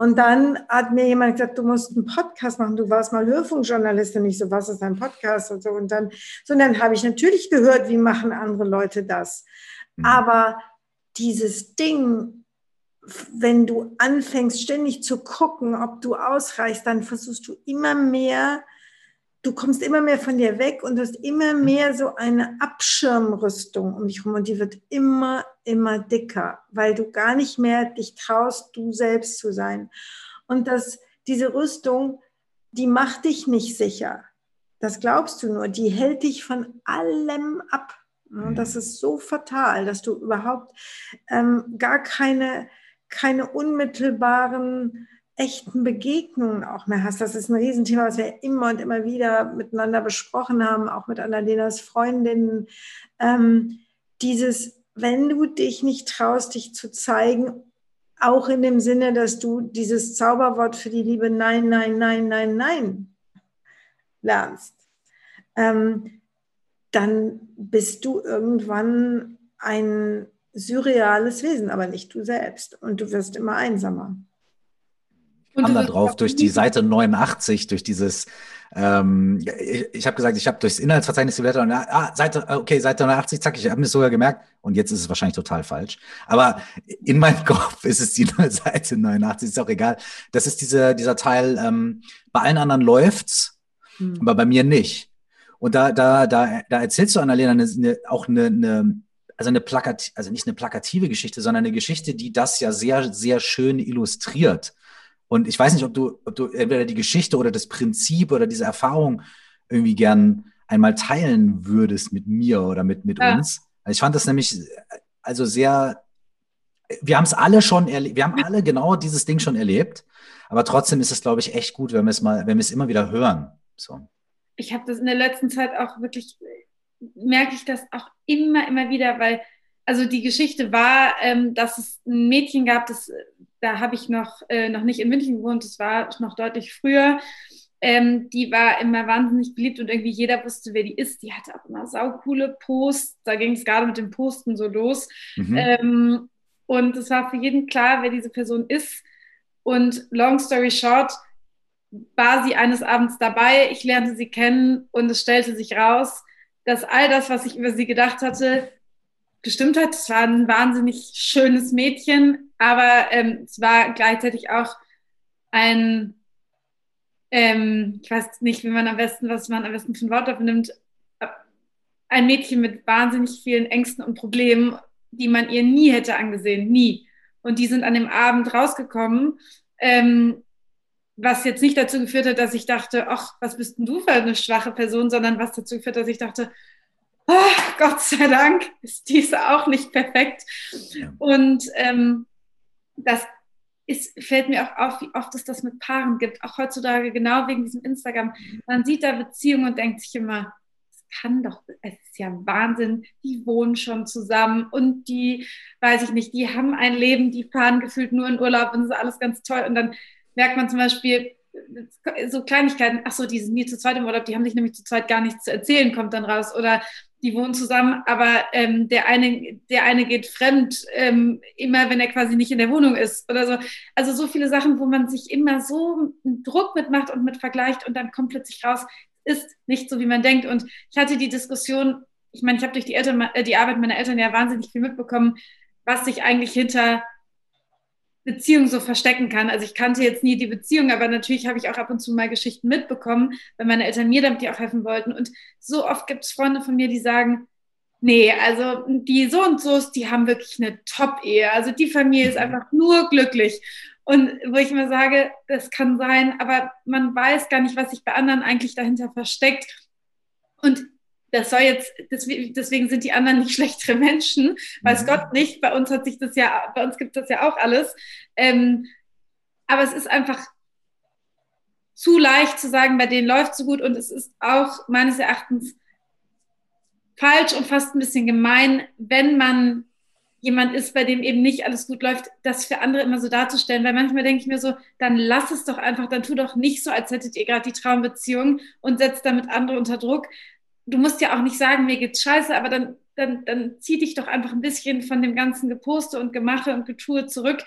Und dann hat mir jemand gesagt, du musst einen Podcast machen. Du warst mal Hörfunkjournalistin. Ich so, was ist ein Podcast und so. Und dann, so, und dann habe ich natürlich gehört, wie machen andere Leute das. Mhm. Aber dieses Ding, wenn du anfängst, ständig zu gucken, ob du ausreichst, dann versuchst du immer mehr du kommst immer mehr von dir weg und hast immer mehr so eine Abschirmrüstung um dich herum und die wird immer, immer dicker, weil du gar nicht mehr dich traust, du selbst zu sein. Und das, diese Rüstung, die macht dich nicht sicher. Das glaubst du nur. Die hält dich von allem ab. Und das ist so fatal, dass du überhaupt ähm, gar keine, keine unmittelbaren echten Begegnungen auch mehr hast. Das ist ein Riesenthema, was wir immer und immer wieder miteinander besprochen haben, auch mit Annalenas Freundinnen. Ähm, dieses, wenn du dich nicht traust, dich zu zeigen, auch in dem Sinne, dass du dieses Zauberwort für die Liebe Nein, Nein, Nein, Nein, Nein lernst, ähm, dann bist du irgendwann ein surreales Wesen, aber nicht du selbst. Und du wirst immer einsamer kam da drauf durch die Seite 89, durch dieses, ähm, ich, ich habe gesagt, ich habe durchs Inhaltsverzeichnis geblättert und ah, Seite, okay, Seite 89, zack, ich habe mir sogar gemerkt und jetzt ist es wahrscheinlich total falsch. Aber in meinem (laughs) Kopf ist es die Seite 89, ist auch egal. Das ist diese, dieser Teil, ähm, bei allen anderen läuft's, hm. aber bei mir nicht. Und da, da, da, da erzählst du Annalena eine, eine, auch eine, eine also eine plakat, also nicht eine plakative Geschichte, sondern eine Geschichte, die das ja sehr, sehr schön illustriert. Und ich weiß nicht, ob du, ob du entweder die Geschichte oder das Prinzip oder diese Erfahrung irgendwie gern einmal teilen würdest mit mir oder mit, mit ja. uns. Also ich fand das nämlich also sehr, wir haben es alle schon erlebt, wir haben (laughs) alle genau dieses Ding schon erlebt, aber trotzdem ist es, glaube ich, echt gut, wenn wir es mal, wenn wir es immer wieder hören. So. Ich habe das in der letzten Zeit auch wirklich, merke ich das auch immer, immer wieder, weil also die Geschichte war, ähm, dass es ein Mädchen gab, das da habe ich noch, äh, noch nicht in München gewohnt, das war noch deutlich früher. Ähm, die war immer wahnsinnig beliebt und irgendwie jeder wusste, wer die ist. Die hatte auch immer saukoole Posts. Da ging es gerade mit dem Posten so los. Mhm. Ähm, und es war für jeden klar, wer diese Person ist. Und long story short, war sie eines Abends dabei. Ich lernte sie kennen und es stellte sich raus, dass all das, was ich über sie gedacht hatte, gestimmt hat. Es war ein wahnsinnig schönes Mädchen, aber ähm, es war gleichzeitig auch ein, ähm, ich weiß nicht, wie man am besten, was man am besten für ein Wort dafür nimmt, ein Mädchen mit wahnsinnig vielen Ängsten und Problemen, die man ihr nie hätte angesehen, nie. Und die sind an dem Abend rausgekommen, ähm, was jetzt nicht dazu geführt hat, dass ich dachte, ach, was bist denn du für eine schwache Person, sondern was dazu geführt hat, dass ich dachte, oh, Gott sei Dank ist diese auch nicht perfekt. Ja. Und ähm, das ist, fällt mir auch auf, wie oft es das mit Paaren gibt, auch heutzutage genau wegen diesem Instagram. Man sieht da Beziehungen und denkt sich immer, es kann doch, es ist ja Wahnsinn, die wohnen schon zusammen und die, weiß ich nicht, die haben ein Leben, die fahren gefühlt nur in Urlaub und es ist alles ganz toll. Und dann merkt man zum Beispiel, so Kleinigkeiten, ach so, die sind nie zu zweit im Urlaub, die haben sich nämlich zu zweit gar nichts zu erzählen, kommt dann raus. Oder die wohnen zusammen, aber ähm, der, eine, der eine geht fremd, ähm, immer wenn er quasi nicht in der Wohnung ist oder so. Also so viele Sachen, wo man sich immer so einen Druck mitmacht und mit vergleicht und dann kommt plötzlich raus, ist nicht so, wie man denkt. Und ich hatte die Diskussion, ich meine, ich habe durch die, Eltern, äh, die Arbeit meiner Eltern ja wahnsinnig viel mitbekommen, was sich eigentlich hinter Beziehung so verstecken kann. Also ich kannte jetzt nie die Beziehung, aber natürlich habe ich auch ab und zu mal Geschichten mitbekommen, weil meine Eltern mir damit ja auch helfen wollten. Und so oft gibt es Freunde von mir, die sagen, nee, also die so und so, die haben wirklich eine Top-Ehe. Also die Familie ist mhm. einfach nur glücklich. Und wo ich mir sage, das kann sein, aber man weiß gar nicht, was sich bei anderen eigentlich dahinter versteckt. Und das soll jetzt, deswegen sind die anderen nicht (laughs) schlechtere Menschen, weiß mhm. Gott nicht. Bei uns hat sich das ja, bei uns gibt es das ja auch alles. Ähm, aber es ist einfach zu leicht zu sagen, bei denen läuft so gut und es ist auch meines Erachtens falsch und fast ein bisschen gemein, wenn man jemand ist, bei dem eben nicht alles gut läuft, das für andere immer so darzustellen. Weil manchmal denke ich mir so, dann lass es doch einfach, dann tu doch nicht so, als hättet ihr gerade die Traumbeziehung und setzt damit andere unter Druck. Du musst ja auch nicht sagen, mir geht's scheiße, aber dann, dann, dann zieh dich doch einfach ein bisschen von dem ganzen Geposte und Gemache und Getue zurück,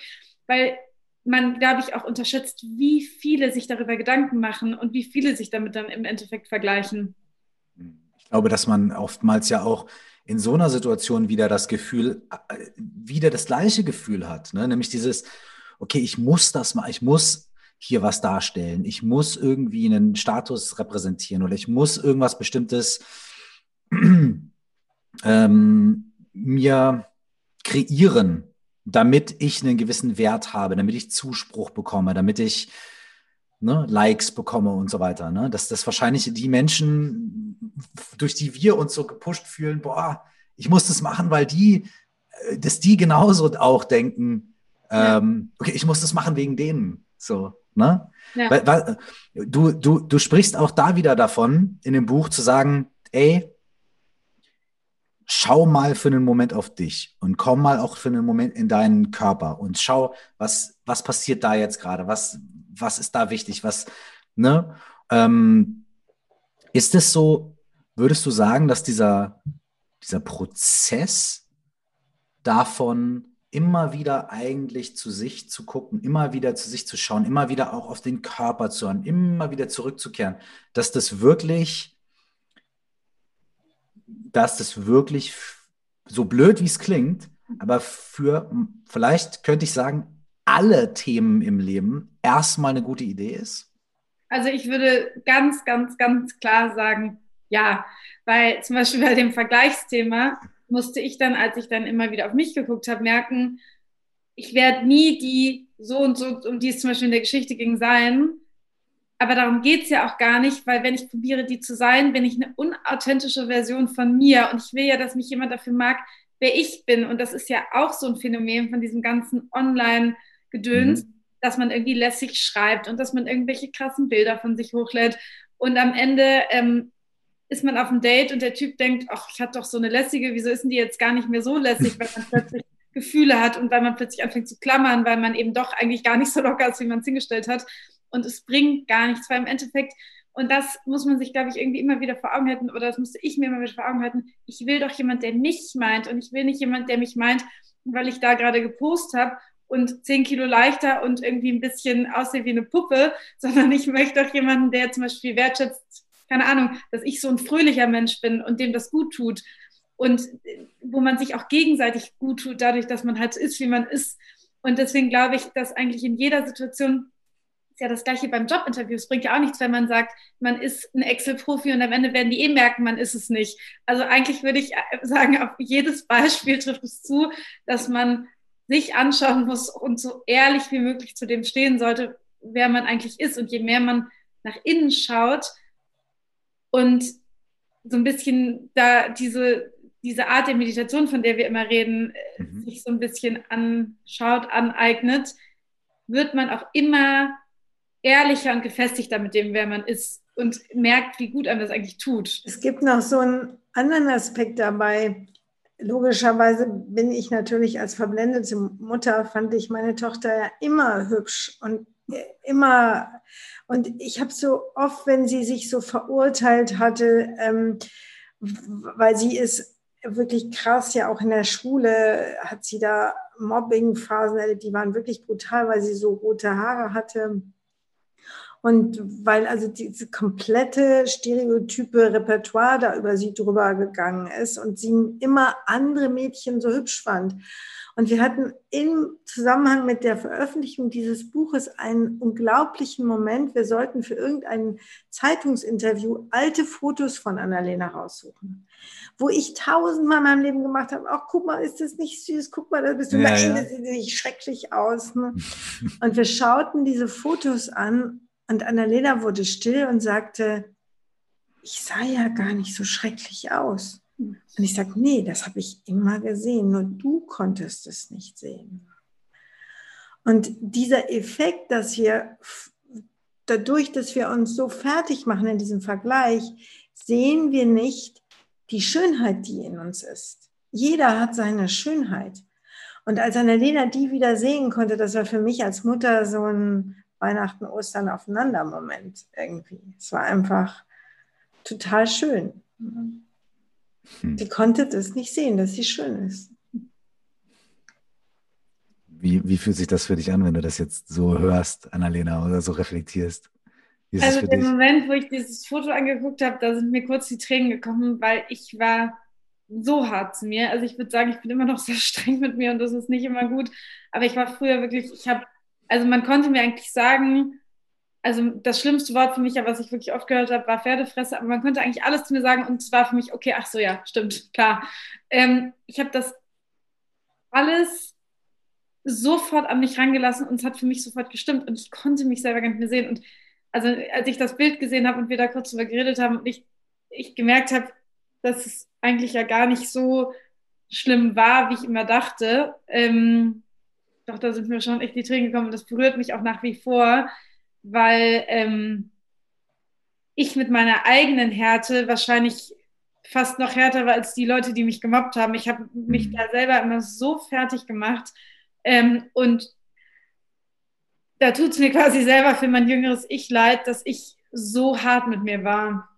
weil man, glaube ich, auch unterschätzt, wie viele sich darüber Gedanken machen und wie viele sich damit dann im Endeffekt vergleichen. Ich glaube, dass man oftmals ja auch in so einer Situation wieder das Gefühl, äh, wieder das gleiche Gefühl hat, ne? nämlich dieses, okay, ich muss das mal, ich muss hier was darstellen, ich muss irgendwie einen Status repräsentieren oder ich muss irgendwas Bestimmtes (clears throat) ähm, mir kreieren, damit ich einen gewissen Wert habe, damit ich Zuspruch bekomme, damit ich ne, Likes bekomme und so weiter. Ne? Dass das wahrscheinlich die Menschen, durch die wir uns so gepusht fühlen, boah, ich muss das machen, weil die, äh, dass die genauso auch denken, ähm, okay, ich muss das machen wegen denen. So, ne? Ja. Weil, weil, du, du, du sprichst auch da wieder davon, in dem Buch zu sagen, ey, schau mal für einen Moment auf dich und komm mal auch für einen Moment in deinen Körper und schau, was, was passiert da jetzt gerade, was, was ist da wichtig, was, ne? Ähm, ist es so, würdest du sagen, dass dieser, dieser Prozess davon immer wieder eigentlich zu sich zu gucken, immer wieder zu sich zu schauen, immer wieder auch auf den Körper zu hören, immer wieder zurückzukehren, dass das wirklich dass das wirklich so blöd wie es klingt, aber für vielleicht könnte ich sagen, alle Themen im Leben erstmal eine gute Idee ist? Also ich würde ganz, ganz, ganz klar sagen, ja, weil zum Beispiel bei dem Vergleichsthema musste ich dann, als ich dann immer wieder auf mich geguckt habe, merken, ich werde nie die so und so, um die es zum Beispiel in der Geschichte ging, sein, aber darum geht es ja auch gar nicht, weil wenn ich probiere, die zu sein, bin ich eine unauthentische Version von mir. Und ich will ja, dass mich jemand dafür mag, wer ich bin. Und das ist ja auch so ein Phänomen von diesem ganzen Online-Gedöns, mhm. dass man irgendwie lässig schreibt und dass man irgendwelche krassen Bilder von sich hochlädt. Und am Ende ähm, ist man auf einem Date und der Typ denkt, ach, ich hatte doch so eine lässige, wieso ist denn die jetzt gar nicht mehr so lässig, weil man plötzlich (laughs) Gefühle hat und weil man plötzlich anfängt zu klammern, weil man eben doch eigentlich gar nicht so locker ist, wie man es hingestellt hat. Und es bringt gar nichts, weil im Endeffekt, und das muss man sich, glaube ich, irgendwie immer wieder vor Augen halten, oder das musste ich mir immer wieder vor Augen halten, ich will doch jemand, der mich meint und ich will nicht jemand, der mich meint, weil ich da gerade gepostet habe und zehn Kilo leichter und irgendwie ein bisschen aussehe wie eine Puppe, (laughs) sondern ich möchte auch jemanden, der zum Beispiel wertschätzt, keine Ahnung, dass ich so ein fröhlicher Mensch bin und dem das gut tut und wo man sich auch gegenseitig gut tut, dadurch, dass man halt ist, wie man ist. Und deswegen glaube ich, dass eigentlich in jeder Situation ja das gleiche beim Jobinterview. Es bringt ja auch nichts, wenn man sagt, man ist ein Excel-Profi und am Ende werden die eh merken, man ist es nicht. Also eigentlich würde ich sagen, auf jedes Beispiel trifft es zu, dass man sich anschauen muss und so ehrlich wie möglich zu dem stehen sollte, wer man eigentlich ist. Und je mehr man nach innen schaut und so ein bisschen da diese, diese Art der Meditation, von der wir immer reden, mhm. sich so ein bisschen anschaut, aneignet, wird man auch immer ehrlicher und gefestigter mit dem, wer man ist und merkt, wie gut einem das eigentlich tut. Es gibt noch so einen anderen Aspekt dabei. Logischerweise bin ich natürlich als verblendete Mutter, fand ich meine Tochter ja immer hübsch und immer, und ich habe so oft, wenn sie sich so verurteilt hatte, ähm, weil sie ist wirklich krass, ja auch in der Schule hat sie da Mobbing-Phasen, die waren wirklich brutal, weil sie so rote Haare hatte Und weil also diese komplette stereotype Repertoire da über sie drüber gegangen ist und sie immer andere Mädchen so hübsch fand. Und wir hatten im Zusammenhang mit der Veröffentlichung dieses Buches einen unglaublichen Moment. Wir sollten für irgendein Zeitungsinterview alte Fotos von Annalena raussuchen, wo ich tausendmal in meinem Leben gemacht habe. Ach, guck mal, ist das nicht süß? Guck mal, da bist du. Ja, Nein, ja. das sieht schrecklich aus. Ne? Und wir schauten diese Fotos an und Annalena wurde still und sagte, ich sah ja gar nicht so schrecklich aus. Und ich sage, nee, das habe ich immer gesehen, nur du konntest es nicht sehen. Und dieser Effekt, dass wir dadurch, dass wir uns so fertig machen in diesem Vergleich, sehen wir nicht die Schönheit, die in uns ist. Jeder hat seine Schönheit. Und als Annalena die wieder sehen konnte, das war für mich als Mutter so ein Weihnachten, Ostern aufeinander Moment irgendwie. Es war einfach total schön. Hm. Die konnte das nicht sehen, dass sie schön ist. Wie, wie fühlt sich das für dich an, wenn du das jetzt so hörst, Annalena, oder so reflektierst? Also der Moment, wo ich dieses Foto angeguckt habe, da sind mir kurz die Tränen gekommen, weil ich war so hart zu mir. Also ich würde sagen, ich bin immer noch (laughs) sehr streng mit mir und das ist nicht immer gut. Aber ich war früher wirklich, ich habe, also man konnte mir eigentlich sagen, also das schlimmste Wort für mich, was ich wirklich oft gehört habe, war Pferdefresse, aber man konnte eigentlich alles zu mir sagen und es war für mich, okay, ach so, ja, stimmt, klar. Ähm, ich habe das alles sofort an mich rangelassen und es hat für mich sofort gestimmt und ich konnte mich selber gar nicht mehr sehen. Und also als ich das Bild gesehen habe und wir da kurz drüber geredet haben und ich, ich gemerkt habe, dass es eigentlich ja gar nicht so schlimm war, wie ich immer dachte, ähm, doch da sind mir schon echt die Tränen gekommen und das berührt mich auch nach wie vor weil ähm, ich mit meiner eigenen Härte wahrscheinlich fast noch härter war als die Leute, die mich gemobbt haben. Ich habe mich mhm. da selber immer so fertig gemacht ähm, und da tut es mir quasi selber für mein jüngeres Ich leid, dass ich so hart mit mir war.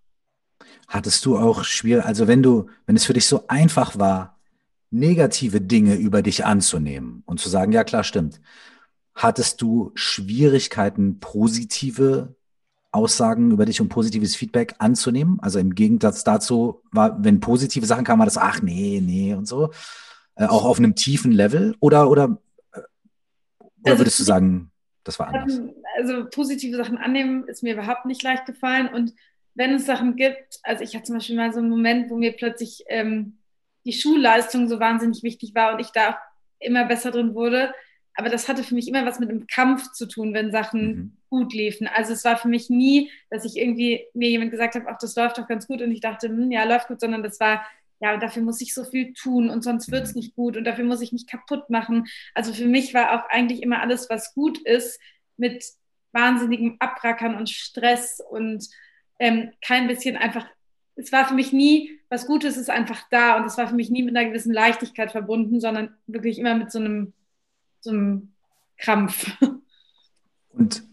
Hattest du auch schwer, also wenn du, wenn es für dich so einfach war, negative Dinge über dich anzunehmen und zu sagen, ja klar, stimmt, Hattest du Schwierigkeiten, positive Aussagen über dich und positives Feedback anzunehmen? Also im Gegensatz dazu war, wenn positive Sachen kamen, war das, ach nee, nee und so. Äh, auch auf einem tiefen Level? Oder, oder, äh, oder also, würdest du sagen, das war anders? Also positive Sachen annehmen ist mir überhaupt nicht leicht gefallen. Und wenn es Sachen gibt, also ich hatte zum Beispiel mal so einen Moment, wo mir plötzlich ähm, die Schulleistung so wahnsinnig wichtig war und ich da immer besser drin wurde, aber das hatte für mich immer was mit einem Kampf zu tun, wenn Sachen mhm. gut liefen. Also es war für mich nie, dass ich irgendwie mir jemand gesagt habe, ach, das läuft doch ganz gut und ich dachte, hm, ja, läuft gut, sondern das war, ja, dafür muss ich so viel tun und sonst wird es mhm. nicht gut und dafür muss ich mich kaputt machen. Also für mich war auch eigentlich immer alles, was gut ist, mit wahnsinnigem Abrackern und Stress und ähm, kein bisschen einfach, es war für mich nie, was Gutes ist einfach da und es war für mich nie mit einer gewissen Leichtigkeit verbunden, sondern wirklich immer mit so einem so einem Krampf. Und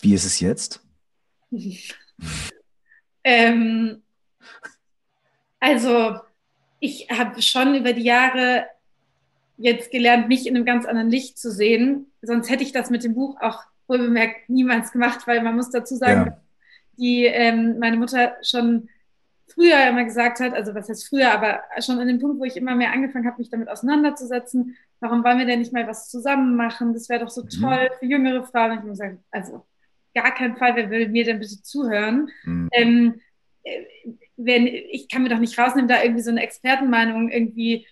wie ist es jetzt? (laughs) ähm, also, ich habe schon über die Jahre jetzt gelernt, mich in einem ganz anderen Licht zu sehen. Sonst hätte ich das mit dem Buch auch wohlbemerkt niemals gemacht, weil man muss dazu sagen, ja. die ähm, meine Mutter schon früher immer gesagt hat, also was heißt früher, aber schon an dem Punkt, wo ich immer mehr angefangen habe, mich damit auseinanderzusetzen, warum wollen wir denn nicht mal was zusammen machen? Das wäre doch so mhm. toll für jüngere Frauen. Und ich muss sagen, also gar keinen Fall, wer will mir denn bitte zuhören? Mhm. Ähm, äh, wenn, ich kann mir doch nicht rausnehmen, da irgendwie so eine Expertenmeinung irgendwie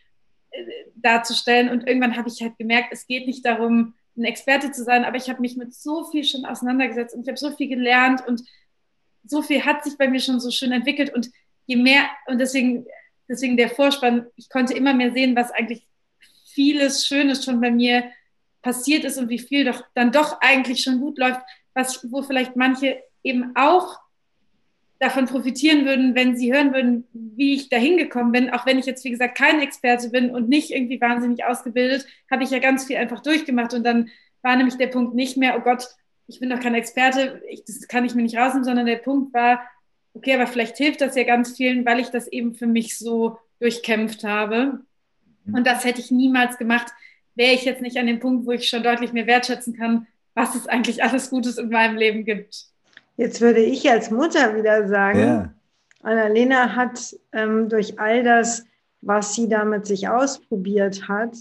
äh, darzustellen. Und irgendwann habe ich halt gemerkt, es geht nicht darum, ein Experte zu sein, aber ich habe mich mit so viel schon auseinandergesetzt und ich habe so viel gelernt und so viel hat sich bei mir schon so schön entwickelt und je mehr, und deswegen, deswegen der Vorspann, ich konnte immer mehr sehen, was eigentlich vieles Schönes schon bei mir passiert ist und wie viel doch dann doch eigentlich schon gut läuft, was, wo vielleicht manche eben auch davon profitieren würden, wenn sie hören würden, wie ich da hingekommen bin. Auch wenn ich jetzt, wie gesagt, kein Experte bin und nicht irgendwie wahnsinnig ausgebildet, habe ich ja ganz viel einfach durchgemacht. Und dann war nämlich der Punkt nicht mehr, oh Gott, ich bin doch kein Experte, ich, das kann ich mir nicht rausnehmen, sondern der Punkt war, okay, aber vielleicht hilft das ja ganz vielen, weil ich das eben für mich so durchkämpft habe. Mhm. Und das hätte ich niemals gemacht, wäre ich jetzt nicht an dem Punkt, wo ich schon deutlich mehr wertschätzen kann, was es eigentlich alles Gutes in meinem Leben gibt. Jetzt würde ich als Mutter wieder sagen, ja. Annalena hat ähm, durch all das, was sie damit sich ausprobiert hat,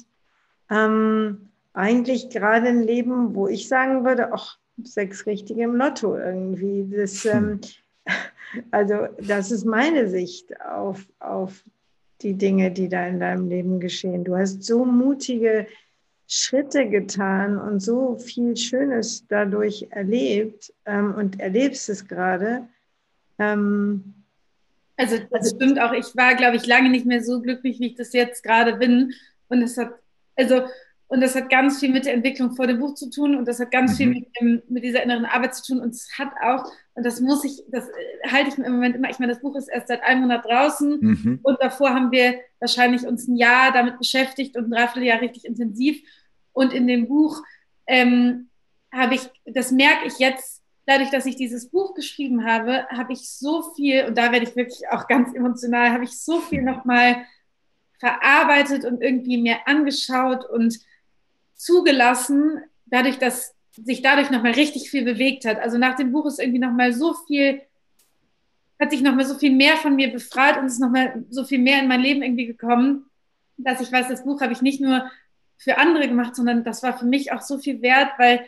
ähm, eigentlich gerade ein Leben, wo ich sagen würde, ach, sechs Richtige im Lotto irgendwie. Das, hm. ähm, also das ist meine Sicht auf, auf die Dinge, die da in deinem Leben geschehen. Du hast so mutige Schritte getan und so viel Schönes dadurch erlebt ähm, und erlebst es gerade. Ähm, also das stimmt auch. Ich war, glaube ich, lange nicht mehr so glücklich, wie ich das jetzt gerade bin. Und es hat, also und das hat ganz viel mit der Entwicklung vor dem Buch zu tun und das hat ganz mhm. viel mit, dem, mit, dieser inneren Arbeit zu tun. Und es hat auch, und das muss ich, das äh, halte ich mir im Moment immer, ich meine, das Buch ist erst seit einem Monat draußen mhm. und davor haben wir wahrscheinlich uns ein Jahr damit beschäftigt und ein Dreivierteljahr richtig intensiv. Und in dem Buch ähm, habe ich, das merke ich jetzt, dadurch, dass ich dieses Buch geschrieben habe, habe ich so viel, und da werde ich wirklich auch ganz emotional, habe ich so viel nochmal verarbeitet und irgendwie mir angeschaut und zugelassen, dadurch, dass sich dadurch nochmal richtig viel bewegt hat. Also nach dem Buch ist irgendwie nochmal so viel, hat sich nochmal so viel mehr von mir befreit und ist nochmal so viel mehr in mein Leben irgendwie gekommen, dass ich weiß, das Buch habe ich nicht nur für andere gemacht, sondern das war für mich auch so viel wert, weil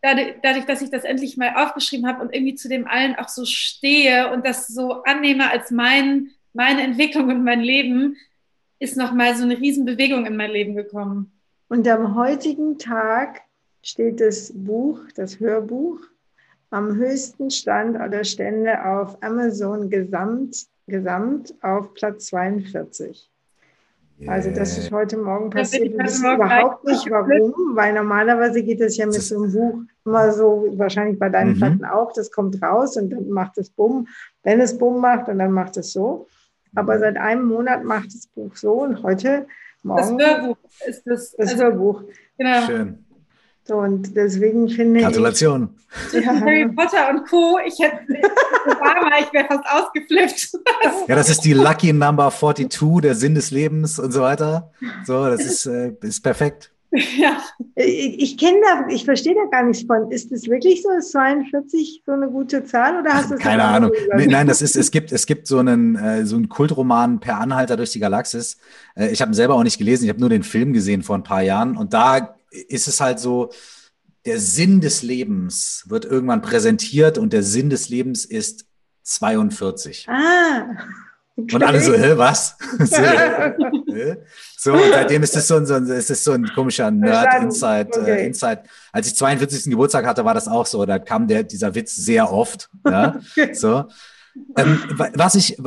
dadurch, dass ich das endlich mal aufgeschrieben habe und irgendwie zu dem allen auch so stehe und das so annehme als mein, meine Entwicklung und mein Leben, ist nochmal so eine Riesenbewegung in mein Leben gekommen. Und am heutigen Tag steht das Buch, das Hörbuch, am höchsten Stand aller Stände auf Amazon gesamt, gesamt auf Platz 42. Yeah. Also das ist heute Morgen passiert. Wir wissen überhaupt nicht warum, weil normalerweise geht es ja mit so einem Buch immer so, wahrscheinlich bei deinen mhm. Platten auch, das kommt raus und dann macht es Bumm, wenn es Bumm macht und dann macht es so. Aber mhm. seit einem Monat macht das Buch so und heute Morgen. Das Hörbuch ist das. Das also, Hörbuch. Genau. Schön. So, und deswegen finde Gratulation. ich. Gratulation. Ja. Harry Potter und Co. Ich hätte, ich wäre fast ausgeflippt. Ja, das ist die Lucky Number 42, der Sinn des Lebens und so weiter. So, das ist, äh, ist perfekt. (laughs) Ja. Ich, ich kenne da, ich verstehe da gar nichts von. Ist es wirklich so, ist 42 so eine gute Zahl oder hast du Keine Ahnung. Nee, nein, das ist, es gibt, es gibt so einen, äh, so einen Kultroman per Anhalter durch die Galaxis. Äh, ich habe ihn selber auch nicht gelesen, ich habe nur den Film gesehen vor ein paar Jahren und da ist es halt so, der Sinn des Lebens wird irgendwann präsentiert und der Sinn des Lebens ist 42. Ah. Okay. Und alle so, hä, was? (laughs) so, so, und seitdem ist es so ein, so ein, ist es so ein komischer Nerd-Insight. Äh, okay. Äh, Insight. Als ich 42. Geburtstag hatte, war das auch so. Da kam der, dieser Witz sehr oft. Ja? (laughs) so. Ähm, was ich,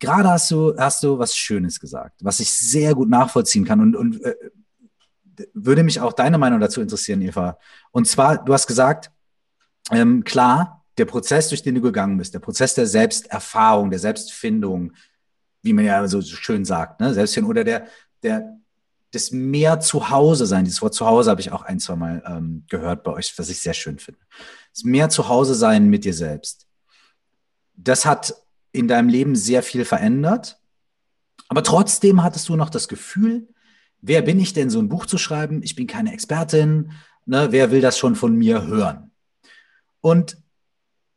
gerade hast du, hast du was Schönes gesagt, was ich sehr gut nachvollziehen kann und, und äh, würde mich auch deine Meinung dazu interessieren, Eva. Und zwar, du hast gesagt, ähm, klar, der Prozess, durch den du gegangen bist, der Prozess der Selbsterfahrung, der Selbstfindung, wie man ja so schön sagt, ne? Selbstfindung oder der, der, das mehr Zuhause sein. Dieses Wort Zuhause habe ich auch ein, zwei Mal ähm, gehört bei euch, was ich sehr schön finde. Das mehr Zuhause sein mit dir selbst. Das hat in deinem Leben sehr viel verändert. Aber trotzdem hattest du noch das Gefühl, wer bin ich denn, so ein Buch zu schreiben? Ich bin keine Expertin. Ne? Wer will das schon von mir hören? Und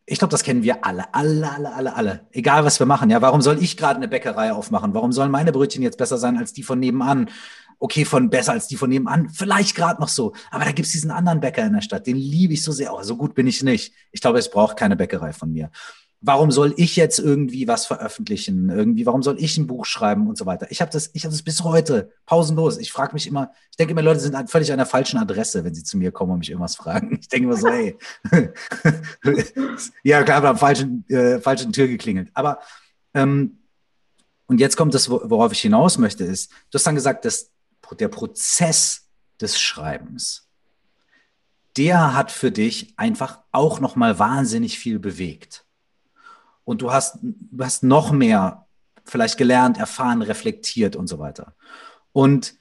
ich glaube, das kennen wir alle, alle, alle, alle, alle. Egal, was wir machen. Ja, warum soll ich gerade eine Bäckerei aufmachen? Warum sollen meine Brötchen jetzt besser sein als die von nebenan? Okay, von besser als die von nebenan, vielleicht gerade noch so. Aber da gibt's diesen anderen Bäcker in der Stadt, den liebe ich so sehr. Oh, so gut bin ich nicht. Ich glaube, es braucht keine Bäckerei von mir warum soll ich jetzt irgendwie was veröffentlichen? Irgendwie, warum soll ich ein Buch schreiben und so weiter? Ich habe das, ich habe das bis heute pausenlos. Ich frage mich immer, ich denke immer, Leute sind völlig an der falschen Adresse, wenn sie zu mir kommen und mich irgendwas fragen. Ich denke immer so, hey, (laughs) ja, klar, am falschen, äh, falschen Tür geklingelt. Aber ähm, und jetzt kommt das, worauf ich hinaus möchte, ist, du hast dann gesagt, dass der Prozess des Schreibens, der hat für dich einfach auch noch mal wahnsinnig viel bewegt und du hast, du hast noch mehr vielleicht gelernt, erfahren, reflektiert und so weiter. Und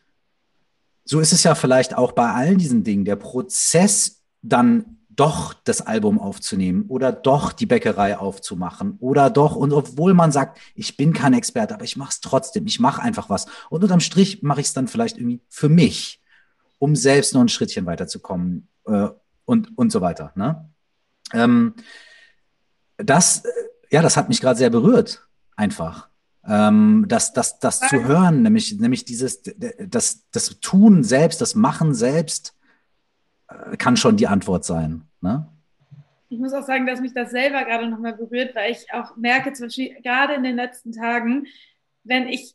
so ist es ja vielleicht auch bei all diesen Dingen, der Prozess dann doch das Album aufzunehmen oder doch die Bäckerei aufzumachen oder doch, und obwohl man sagt, ich bin kein Experte, aber ich mache es trotzdem, ich mache einfach was. Und unterm Strich mache ich es dann vielleicht irgendwie für mich, um selbst noch ein Schrittchen weiterzukommen. Äh, und, und so weiter. Ne? Ähm, das, ja, das hat mich gerade sehr berührt, einfach. Ähm, das das, das zu hören, nämlich, nämlich dieses, das, das Tun selbst, das Machen selbst, äh, kann schon die Antwort sein. Ne? Ich muss auch sagen, dass mich das selber gerade nochmal berührt, weil ich auch merke, zum Beispiel gerade in den letzten Tagen, wenn ich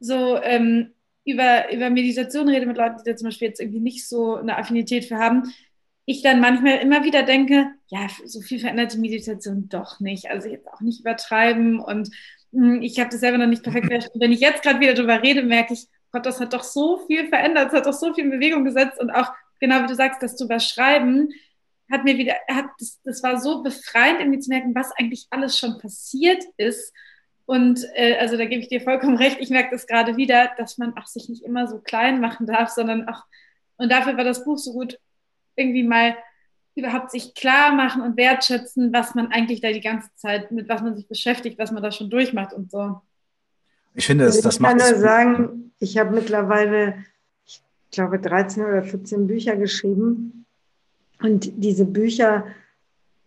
so ähm, über, über Meditation rede mit Leuten, die da zum Beispiel jetzt irgendwie nicht so eine Affinität für haben, ich dann manchmal immer wieder denke, ja, so viel verändert die Meditation doch nicht. Also jetzt auch nicht übertreiben und hm, ich habe das selber noch nicht perfekt (laughs) verstanden. Wenn ich jetzt gerade wieder darüber rede, merke ich, Gott, das hat doch so viel verändert, es hat doch so viel in Bewegung gesetzt und auch, genau wie du sagst, das zu überschreiben, hat mir wieder, hat, das, das war so befreiend, irgendwie zu merken, was eigentlich alles schon passiert ist. Und äh, also da gebe ich dir vollkommen recht, ich merke das gerade wieder, dass man auch sich nicht immer so klein machen darf, sondern auch, und dafür war das Buch so gut, irgendwie mal überhaupt sich klar machen und wertschätzen, was man eigentlich da die ganze Zeit, mit was man sich beschäftigt, was man da schon durchmacht und so. Ich finde, das, also das ich macht. Ich kann nur sagen, ich habe mittlerweile, ich glaube, 13 oder 14 Bücher geschrieben. Und diese Bücher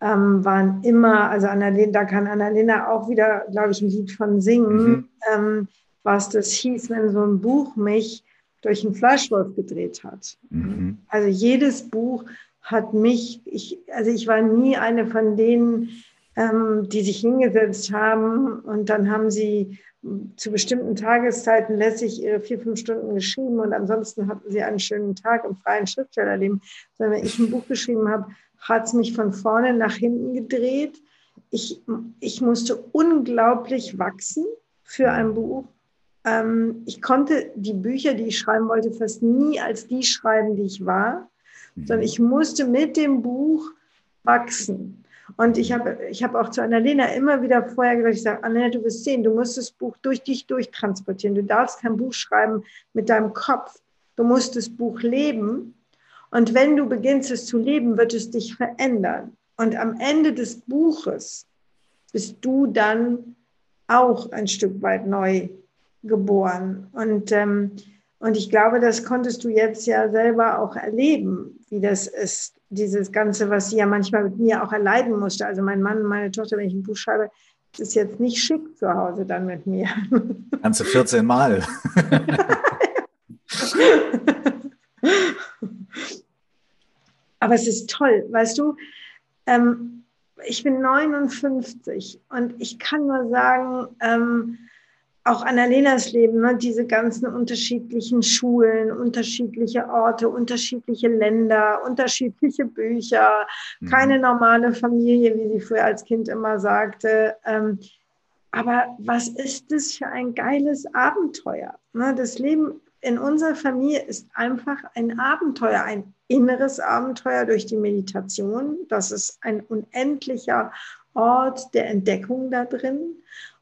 ähm, waren immer, also Annalena, da kann Annalena auch wieder, glaube ich, ein Lied von singen, mhm. ähm, was das hieß, wenn so ein Buch mich durch einen Fleischwolf gedreht hat. Mhm. Also jedes Buch hat mich, ich, also ich war nie eine von denen, ähm, die sich hingesetzt haben und dann haben sie zu bestimmten Tageszeiten lässig ihre vier, fünf Stunden geschrieben und ansonsten hatten sie einen schönen Tag im freien Schriftstellerleben. Sondern wenn ich ein Buch geschrieben habe, hat es mich von vorne nach hinten gedreht. Ich, ich musste unglaublich wachsen für ein Buch. Ähm, ich konnte die Bücher, die ich schreiben wollte, fast nie als die schreiben, die ich war, sondern mhm. ich musste mit dem Buch wachsen. Und ich habe ich hab auch zu Annalena immer wieder vorher gesagt, ich sage, Annalena, du wirst sehen, du musst das Buch durch dich durchtransportieren. Du darfst kein Buch schreiben mit deinem Kopf. Du musst das Buch leben. Und wenn du beginnst es zu leben, wird es dich verändern. Und am Ende des Buches bist du dann auch ein Stück weit neu geboren. Und, ähm, und ich glaube, das konntest du jetzt ja selber auch erleben, wie das ist, dieses Ganze, was sie ja manchmal mit mir auch erleiden musste. Also mein Mann und meine Tochter, wenn ich ein Buch schreibe, ist jetzt nicht schick zu Hause dann mit mir. (laughs) Ganze 14 Mal. (laughs) Aber es ist toll, weißt du, ähm, ich bin 59 und ich kann nur sagen, ähm, auch Annalenas Leben, ne, diese ganzen unterschiedlichen Schulen, unterschiedliche Orte, unterschiedliche Länder, unterschiedliche Bücher, mhm. keine normale Familie, wie sie früher als Kind immer sagte. Ähm, aber was ist das für ein geiles Abenteuer? Ne, das Leben in unserer Familie ist einfach ein Abenteuer, ein inneres Abenteuer durch die Meditation. Das ist ein unendlicher Ort der Entdeckung da drin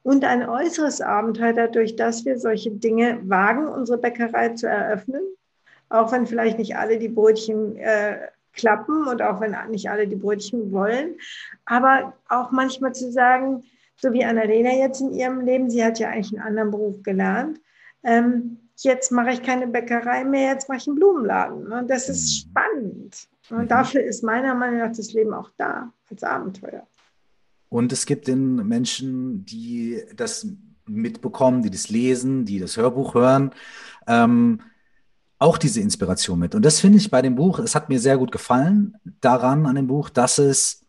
und ein äußeres Abenteuer dadurch, dass wir solche Dinge wagen, unsere Bäckerei zu eröffnen, auch wenn vielleicht nicht alle die Brötchen äh, klappen und auch wenn nicht alle die Brötchen wollen, aber auch manchmal zu sagen, so wie Annalena jetzt in ihrem Leben, sie hat ja eigentlich einen anderen Beruf gelernt, ähm, jetzt mache ich keine Bäckerei mehr, jetzt mache ich einen Blumenladen. Und das ist mhm. spannend. Und mhm. dafür ist meiner Meinung nach das Leben auch da, als Abenteuer. Und es gibt den Menschen, die das mitbekommen, die das lesen, die das Hörbuch hören, ähm, auch diese Inspiration mit. Und das finde ich bei dem Buch, es hat mir sehr gut gefallen daran an dem Buch, dass es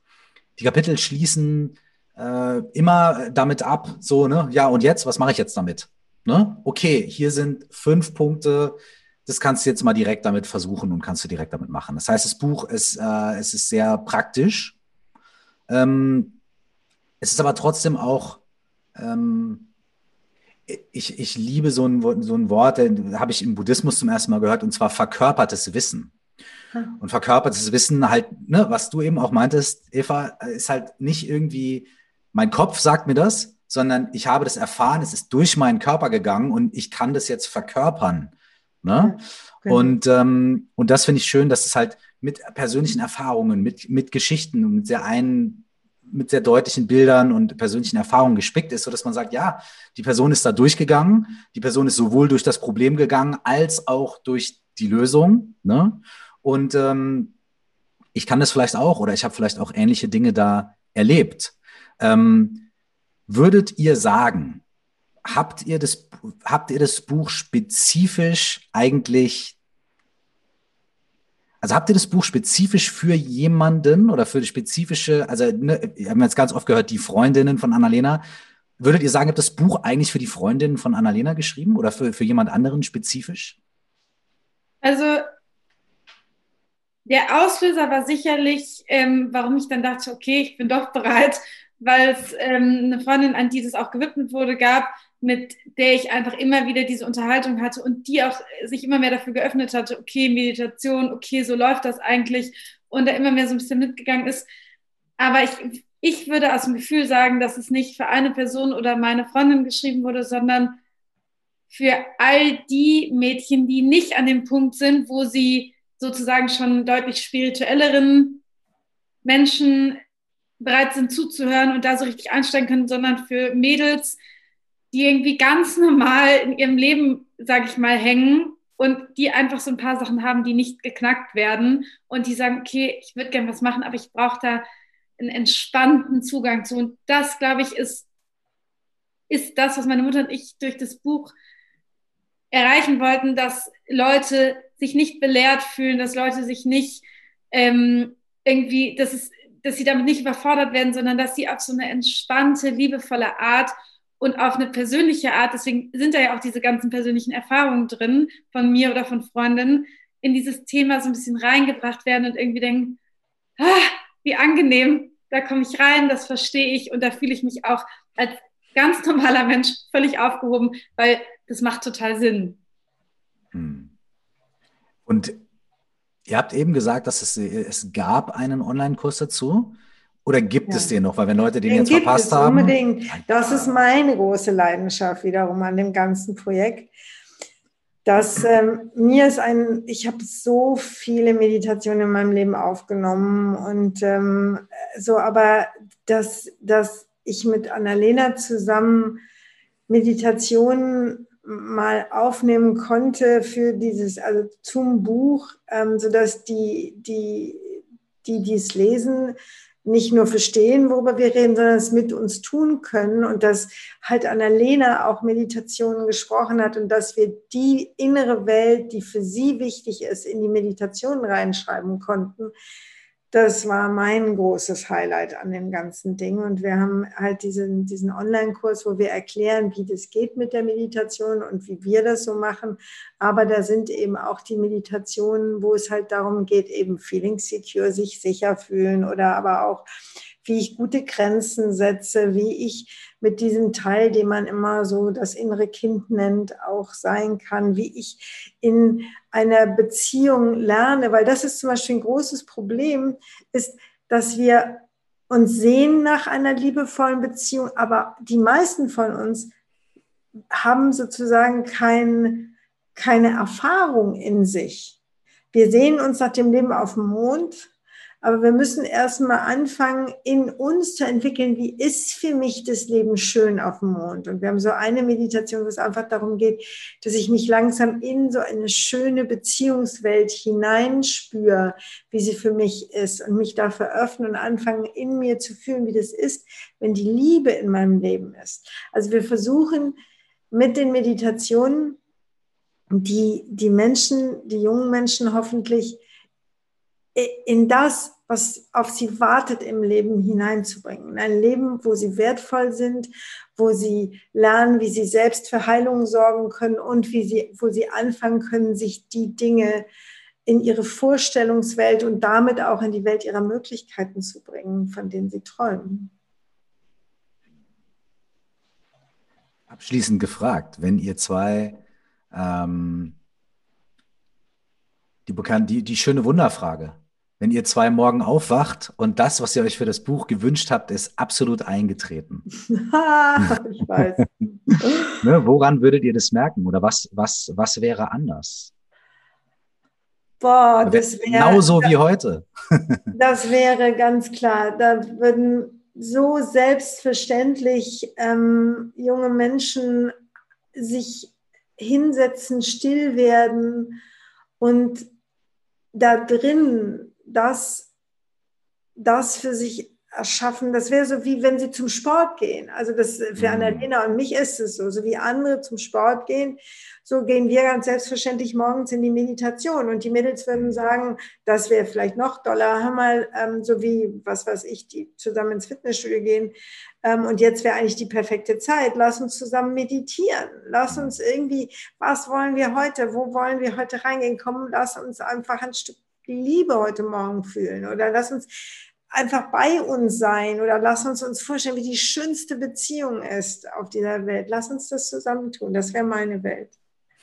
die Kapitel schließen äh, immer damit ab, so, ne, ja, und jetzt, was mache ich jetzt damit? Ne? Okay, hier sind fünf Punkte, das kannst du jetzt mal direkt damit versuchen und kannst du direkt damit machen. Das heißt, das Buch ist, äh, es ist sehr praktisch. Ähm, es ist aber trotzdem auch, ähm, ich, ich liebe so ein, so ein Wort, den habe ich im Buddhismus zum ersten Mal gehört, und zwar verkörpertes Wissen. Hm. Und verkörpertes Wissen halt, ne, was du eben auch meintest, Eva, ist halt nicht irgendwie, mein Kopf sagt mir das, sondern ich habe das erfahren, es ist durch meinen Körper gegangen und ich kann das jetzt verkörpern. Ne? Genau. Und, ähm, und das finde ich schön, dass es halt mit persönlichen Erfahrungen, mit, mit Geschichten und mit sehr ein, mit sehr deutlichen Bildern und persönlichen Erfahrungen gespickt ist, sodass man sagt, ja, die Person ist da durchgegangen, die Person ist sowohl durch das Problem gegangen als auch durch die Lösung. Ne? Und, ähm, ich kann das vielleicht auch oder ich habe vielleicht auch ähnliche Dinge da erlebt. Ähm, würdet ihr sagen, habt ihr das, habt ihr das Buch spezifisch eigentlich, also habt ihr das Buch spezifisch für jemanden oder für die spezifische, also ne, wir haben jetzt ganz oft gehört, die Freundinnen von Annalena. Würdet ihr sagen, habt das Buch eigentlich für die Freundinnen von Annalena geschrieben oder für, für jemand anderen spezifisch? Also der Auslöser war sicherlich, ähm, warum ich dann dachte, okay, ich bin doch bereit, weil es ähm, eine Freundin, an die das auch gewidmet wurde, gab, mit der ich einfach immer wieder diese Unterhaltung hatte und die auch sich immer mehr dafür geöffnet hatte, okay, Meditation, okay, so läuft das eigentlich und da immer mehr so ein bisschen mitgegangen ist. Aber ich, ich würde aus dem Gefühl sagen, dass es nicht für eine Person oder meine Freundin geschrieben wurde, sondern für all die Mädchen, die nicht an dem Punkt sind, wo sie sozusagen schon deutlich spirituelleren Menschen bereit sind zuzuhören und da so richtig einsteigen können, sondern für Mädels, die irgendwie ganz normal in ihrem Leben, sage ich mal, hängen und die einfach so ein paar Sachen haben, die nicht geknackt werden und die sagen, okay, ich würde gerne was machen, aber ich brauche da einen entspannten Zugang zu. Und das, glaube ich, ist, ist das, was meine Mutter und ich durch das Buch erreichen wollten, dass Leute sich nicht belehrt fühlen, dass Leute sich nicht ähm, irgendwie, dass, es, dass sie damit nicht überfordert werden, sondern dass sie auf so eine entspannte, liebevolle Art und auf eine persönliche Art, deswegen sind da ja auch diese ganzen persönlichen Erfahrungen drin von mir oder von Freundinnen, in dieses Thema so ein bisschen reingebracht werden und irgendwie denken, ah, wie angenehm, da komme ich rein, das verstehe ich und da fühle ich mich auch als ganz normaler Mensch völlig aufgehoben, weil das macht total Sinn. Hm. Und ihr habt eben gesagt, dass es, es gab einen Online-Kurs dazu. Oder gibt ja. es den noch? Weil wenn Leute den, den jetzt gibt verpasst es haben. Unbedingt. Das ist meine große Leidenschaft wiederum an dem ganzen Projekt. Dass ähm, mir ist ein, ich habe so viele Meditationen in meinem Leben aufgenommen und ähm, so, aber dass, dass ich mit Annalena zusammen Meditationen mal aufnehmen konnte für dieses, also zum Buch, ähm, sodass die, die, die dies lesen, nicht nur verstehen, worüber wir reden, sondern es mit uns tun können und dass halt Annalena auch Meditationen gesprochen hat und dass wir die innere Welt, die für sie wichtig ist, in die Meditation reinschreiben konnten. Das war mein großes Highlight an dem ganzen Ding. Und wir haben halt diesen, diesen Online-Kurs, wo wir erklären, wie das geht mit der Meditation und wie wir das so machen. Aber da sind eben auch die Meditationen, wo es halt darum geht, eben feeling secure, sich sicher fühlen oder aber auch, wie ich gute Grenzen setze, wie ich mit diesem Teil, den man immer so das innere Kind nennt, auch sein kann, wie ich in einer Beziehung lerne, weil das ist zum Beispiel ein großes Problem, ist, dass wir uns sehen nach einer liebevollen Beziehung, aber die meisten von uns haben sozusagen kein, keine Erfahrung in sich. Wir sehen uns nach dem Leben auf dem Mond, aber wir müssen erstmal anfangen, in uns zu entwickeln, wie ist für mich das Leben schön auf dem Mond. Und wir haben so eine Meditation, wo es einfach darum geht, dass ich mich langsam in so eine schöne Beziehungswelt hineinspüre, wie sie für mich ist und mich dafür öffnen und anfangen, in mir zu fühlen, wie das ist, wenn die Liebe in meinem Leben ist. Also wir versuchen mit den Meditationen, die, die Menschen, die jungen Menschen hoffentlich in das, was auf sie wartet im Leben hineinzubringen. In ein Leben, wo sie wertvoll sind, wo sie lernen, wie sie selbst für Heilung sorgen können und wie sie, wo sie anfangen können, sich die Dinge in ihre Vorstellungswelt und damit auch in die Welt ihrer Möglichkeiten zu bringen, von denen sie träumen. Abschließend gefragt, wenn ihr zwei ähm, die, bekannt, die, die schöne Wunderfrage, wenn ihr zwei morgen aufwacht und das, was ihr euch für das Buch gewünscht habt, ist absolut eingetreten. (laughs) ich weiß. (laughs) ne, woran würdet ihr das merken? Oder was, was, was wäre anders? Boah, das wäre. Genauso wie heute. (laughs) das wäre ganz klar. Da würden so selbstverständlich ähm, junge Menschen sich hinsetzen, still werden und da drin das das für sich erschaffen. Das wäre so wie wenn sie zum Sport gehen. Also das für mhm. Annalena und mich ist es so, so wie andere zum Sport gehen. So gehen wir ganz selbstverständlich morgens in die Meditation. Und die Mädels würden sagen, das wäre vielleicht noch doller. Hör mal, ähm, so wie, was weiß ich, die zusammen ins Fitnessstudio gehen. Ähm, und jetzt wäre eigentlich die perfekte Zeit. Lass uns zusammen meditieren. Lass uns irgendwie, was wollen wir heute? Wo wollen wir heute reingehen? Komm, lass uns einfach ein Stück Liebe heute Morgen fühlen. Oder lass uns einfach bei uns sein oder lass uns uns vorstellen, wie die schönste Beziehung ist auf dieser Welt. Lass uns das zusammen tun. Das wäre meine Welt.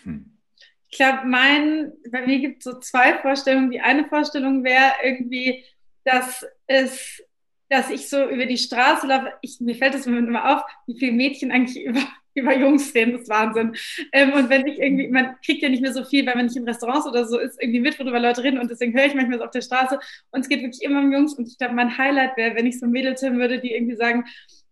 Hm. Ich glaube, mein, bei mir gibt es so zwei Vorstellungen. Die eine Vorstellung wäre irgendwie, dass es, dass ich so über die Straße laufe. Ich, mir fällt es immer auf, wie viele Mädchen eigentlich (laughs) über über Jungs reden, das ist Wahnsinn. Ähm, und wenn ich irgendwie, man kriegt ja nicht mehr so viel, weil man nicht in Restaurants oder so ist, irgendwie mit, worüber Leute reden. Und deswegen höre ich manchmal so auf der Straße. Und es geht wirklich immer um Jungs. Und ich glaube, mein Highlight wäre, wenn ich so Mädels hören würde, die irgendwie sagen,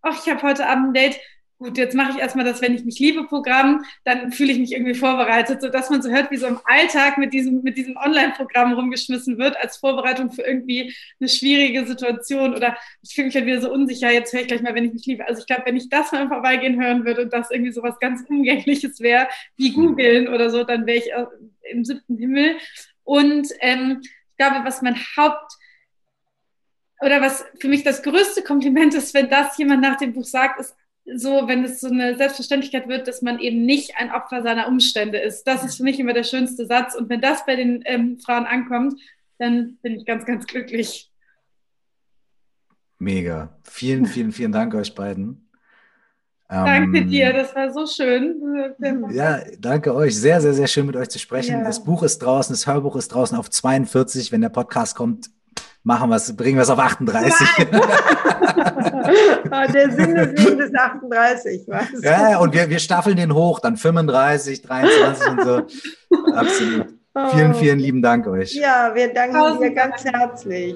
ach, ich habe heute Abend ein Date, gut, jetzt mache ich erstmal das, wenn ich mich liebe Programm, dann fühle ich mich irgendwie vorbereitet, so dass man so hört, wie so im Alltag mit diesem, mit diesem Online-Programm rumgeschmissen wird als Vorbereitung für irgendwie eine schwierige Situation oder ich fühle mich halt wieder so unsicher, jetzt höre ich gleich mal, wenn ich mich liebe. Also ich glaube, wenn ich das mal im Vorbeigehen hören würde und das irgendwie so was ganz Umgängliches wäre, wie googeln oder so, dann wäre ich im siebten Himmel. Und ähm, ich glaube, was mein Haupt oder was für mich das größte Kompliment ist, wenn das jemand nach dem Buch sagt, ist so, wenn es so eine Selbstverständlichkeit wird, dass man eben nicht ein Opfer seiner Umstände ist. Das ist für mich immer der schönste Satz. Und wenn das bei den ähm, Frauen ankommt, dann bin ich ganz, ganz glücklich. Mega. Vielen, vielen, vielen Dank euch beiden. Danke ähm, dir, das war so schön. Ja, danke euch. Sehr, sehr, sehr schön mit euch zu sprechen. Ja. Das Buch ist draußen, das Hörbuch ist draußen auf 42. Wenn der Podcast kommt, machen wir es, bringen wir es auf 38. (laughs) Ah, der Sinn des Lebens ist 38, weißt Ja, und wir, wir staffeln den hoch, dann 35, 23 und so. Absolut. Vielen, vielen lieben Dank euch. Ja, wir danken dir ganz herzlich.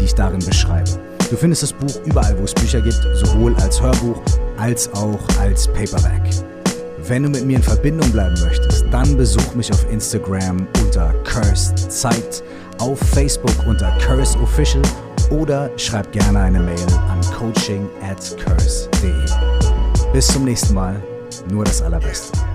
die ich darin beschreibe. Du findest das Buch überall, wo es Bücher gibt, sowohl als Hörbuch als auch als Paperback. Wenn du mit mir in Verbindung bleiben möchtest, dann besuch mich auf Instagram unter Cursed Zeit, auf Facebook unter Curse Official oder schreib gerne eine Mail an coaching at curse.de. Bis zum nächsten Mal, nur das Allerbeste.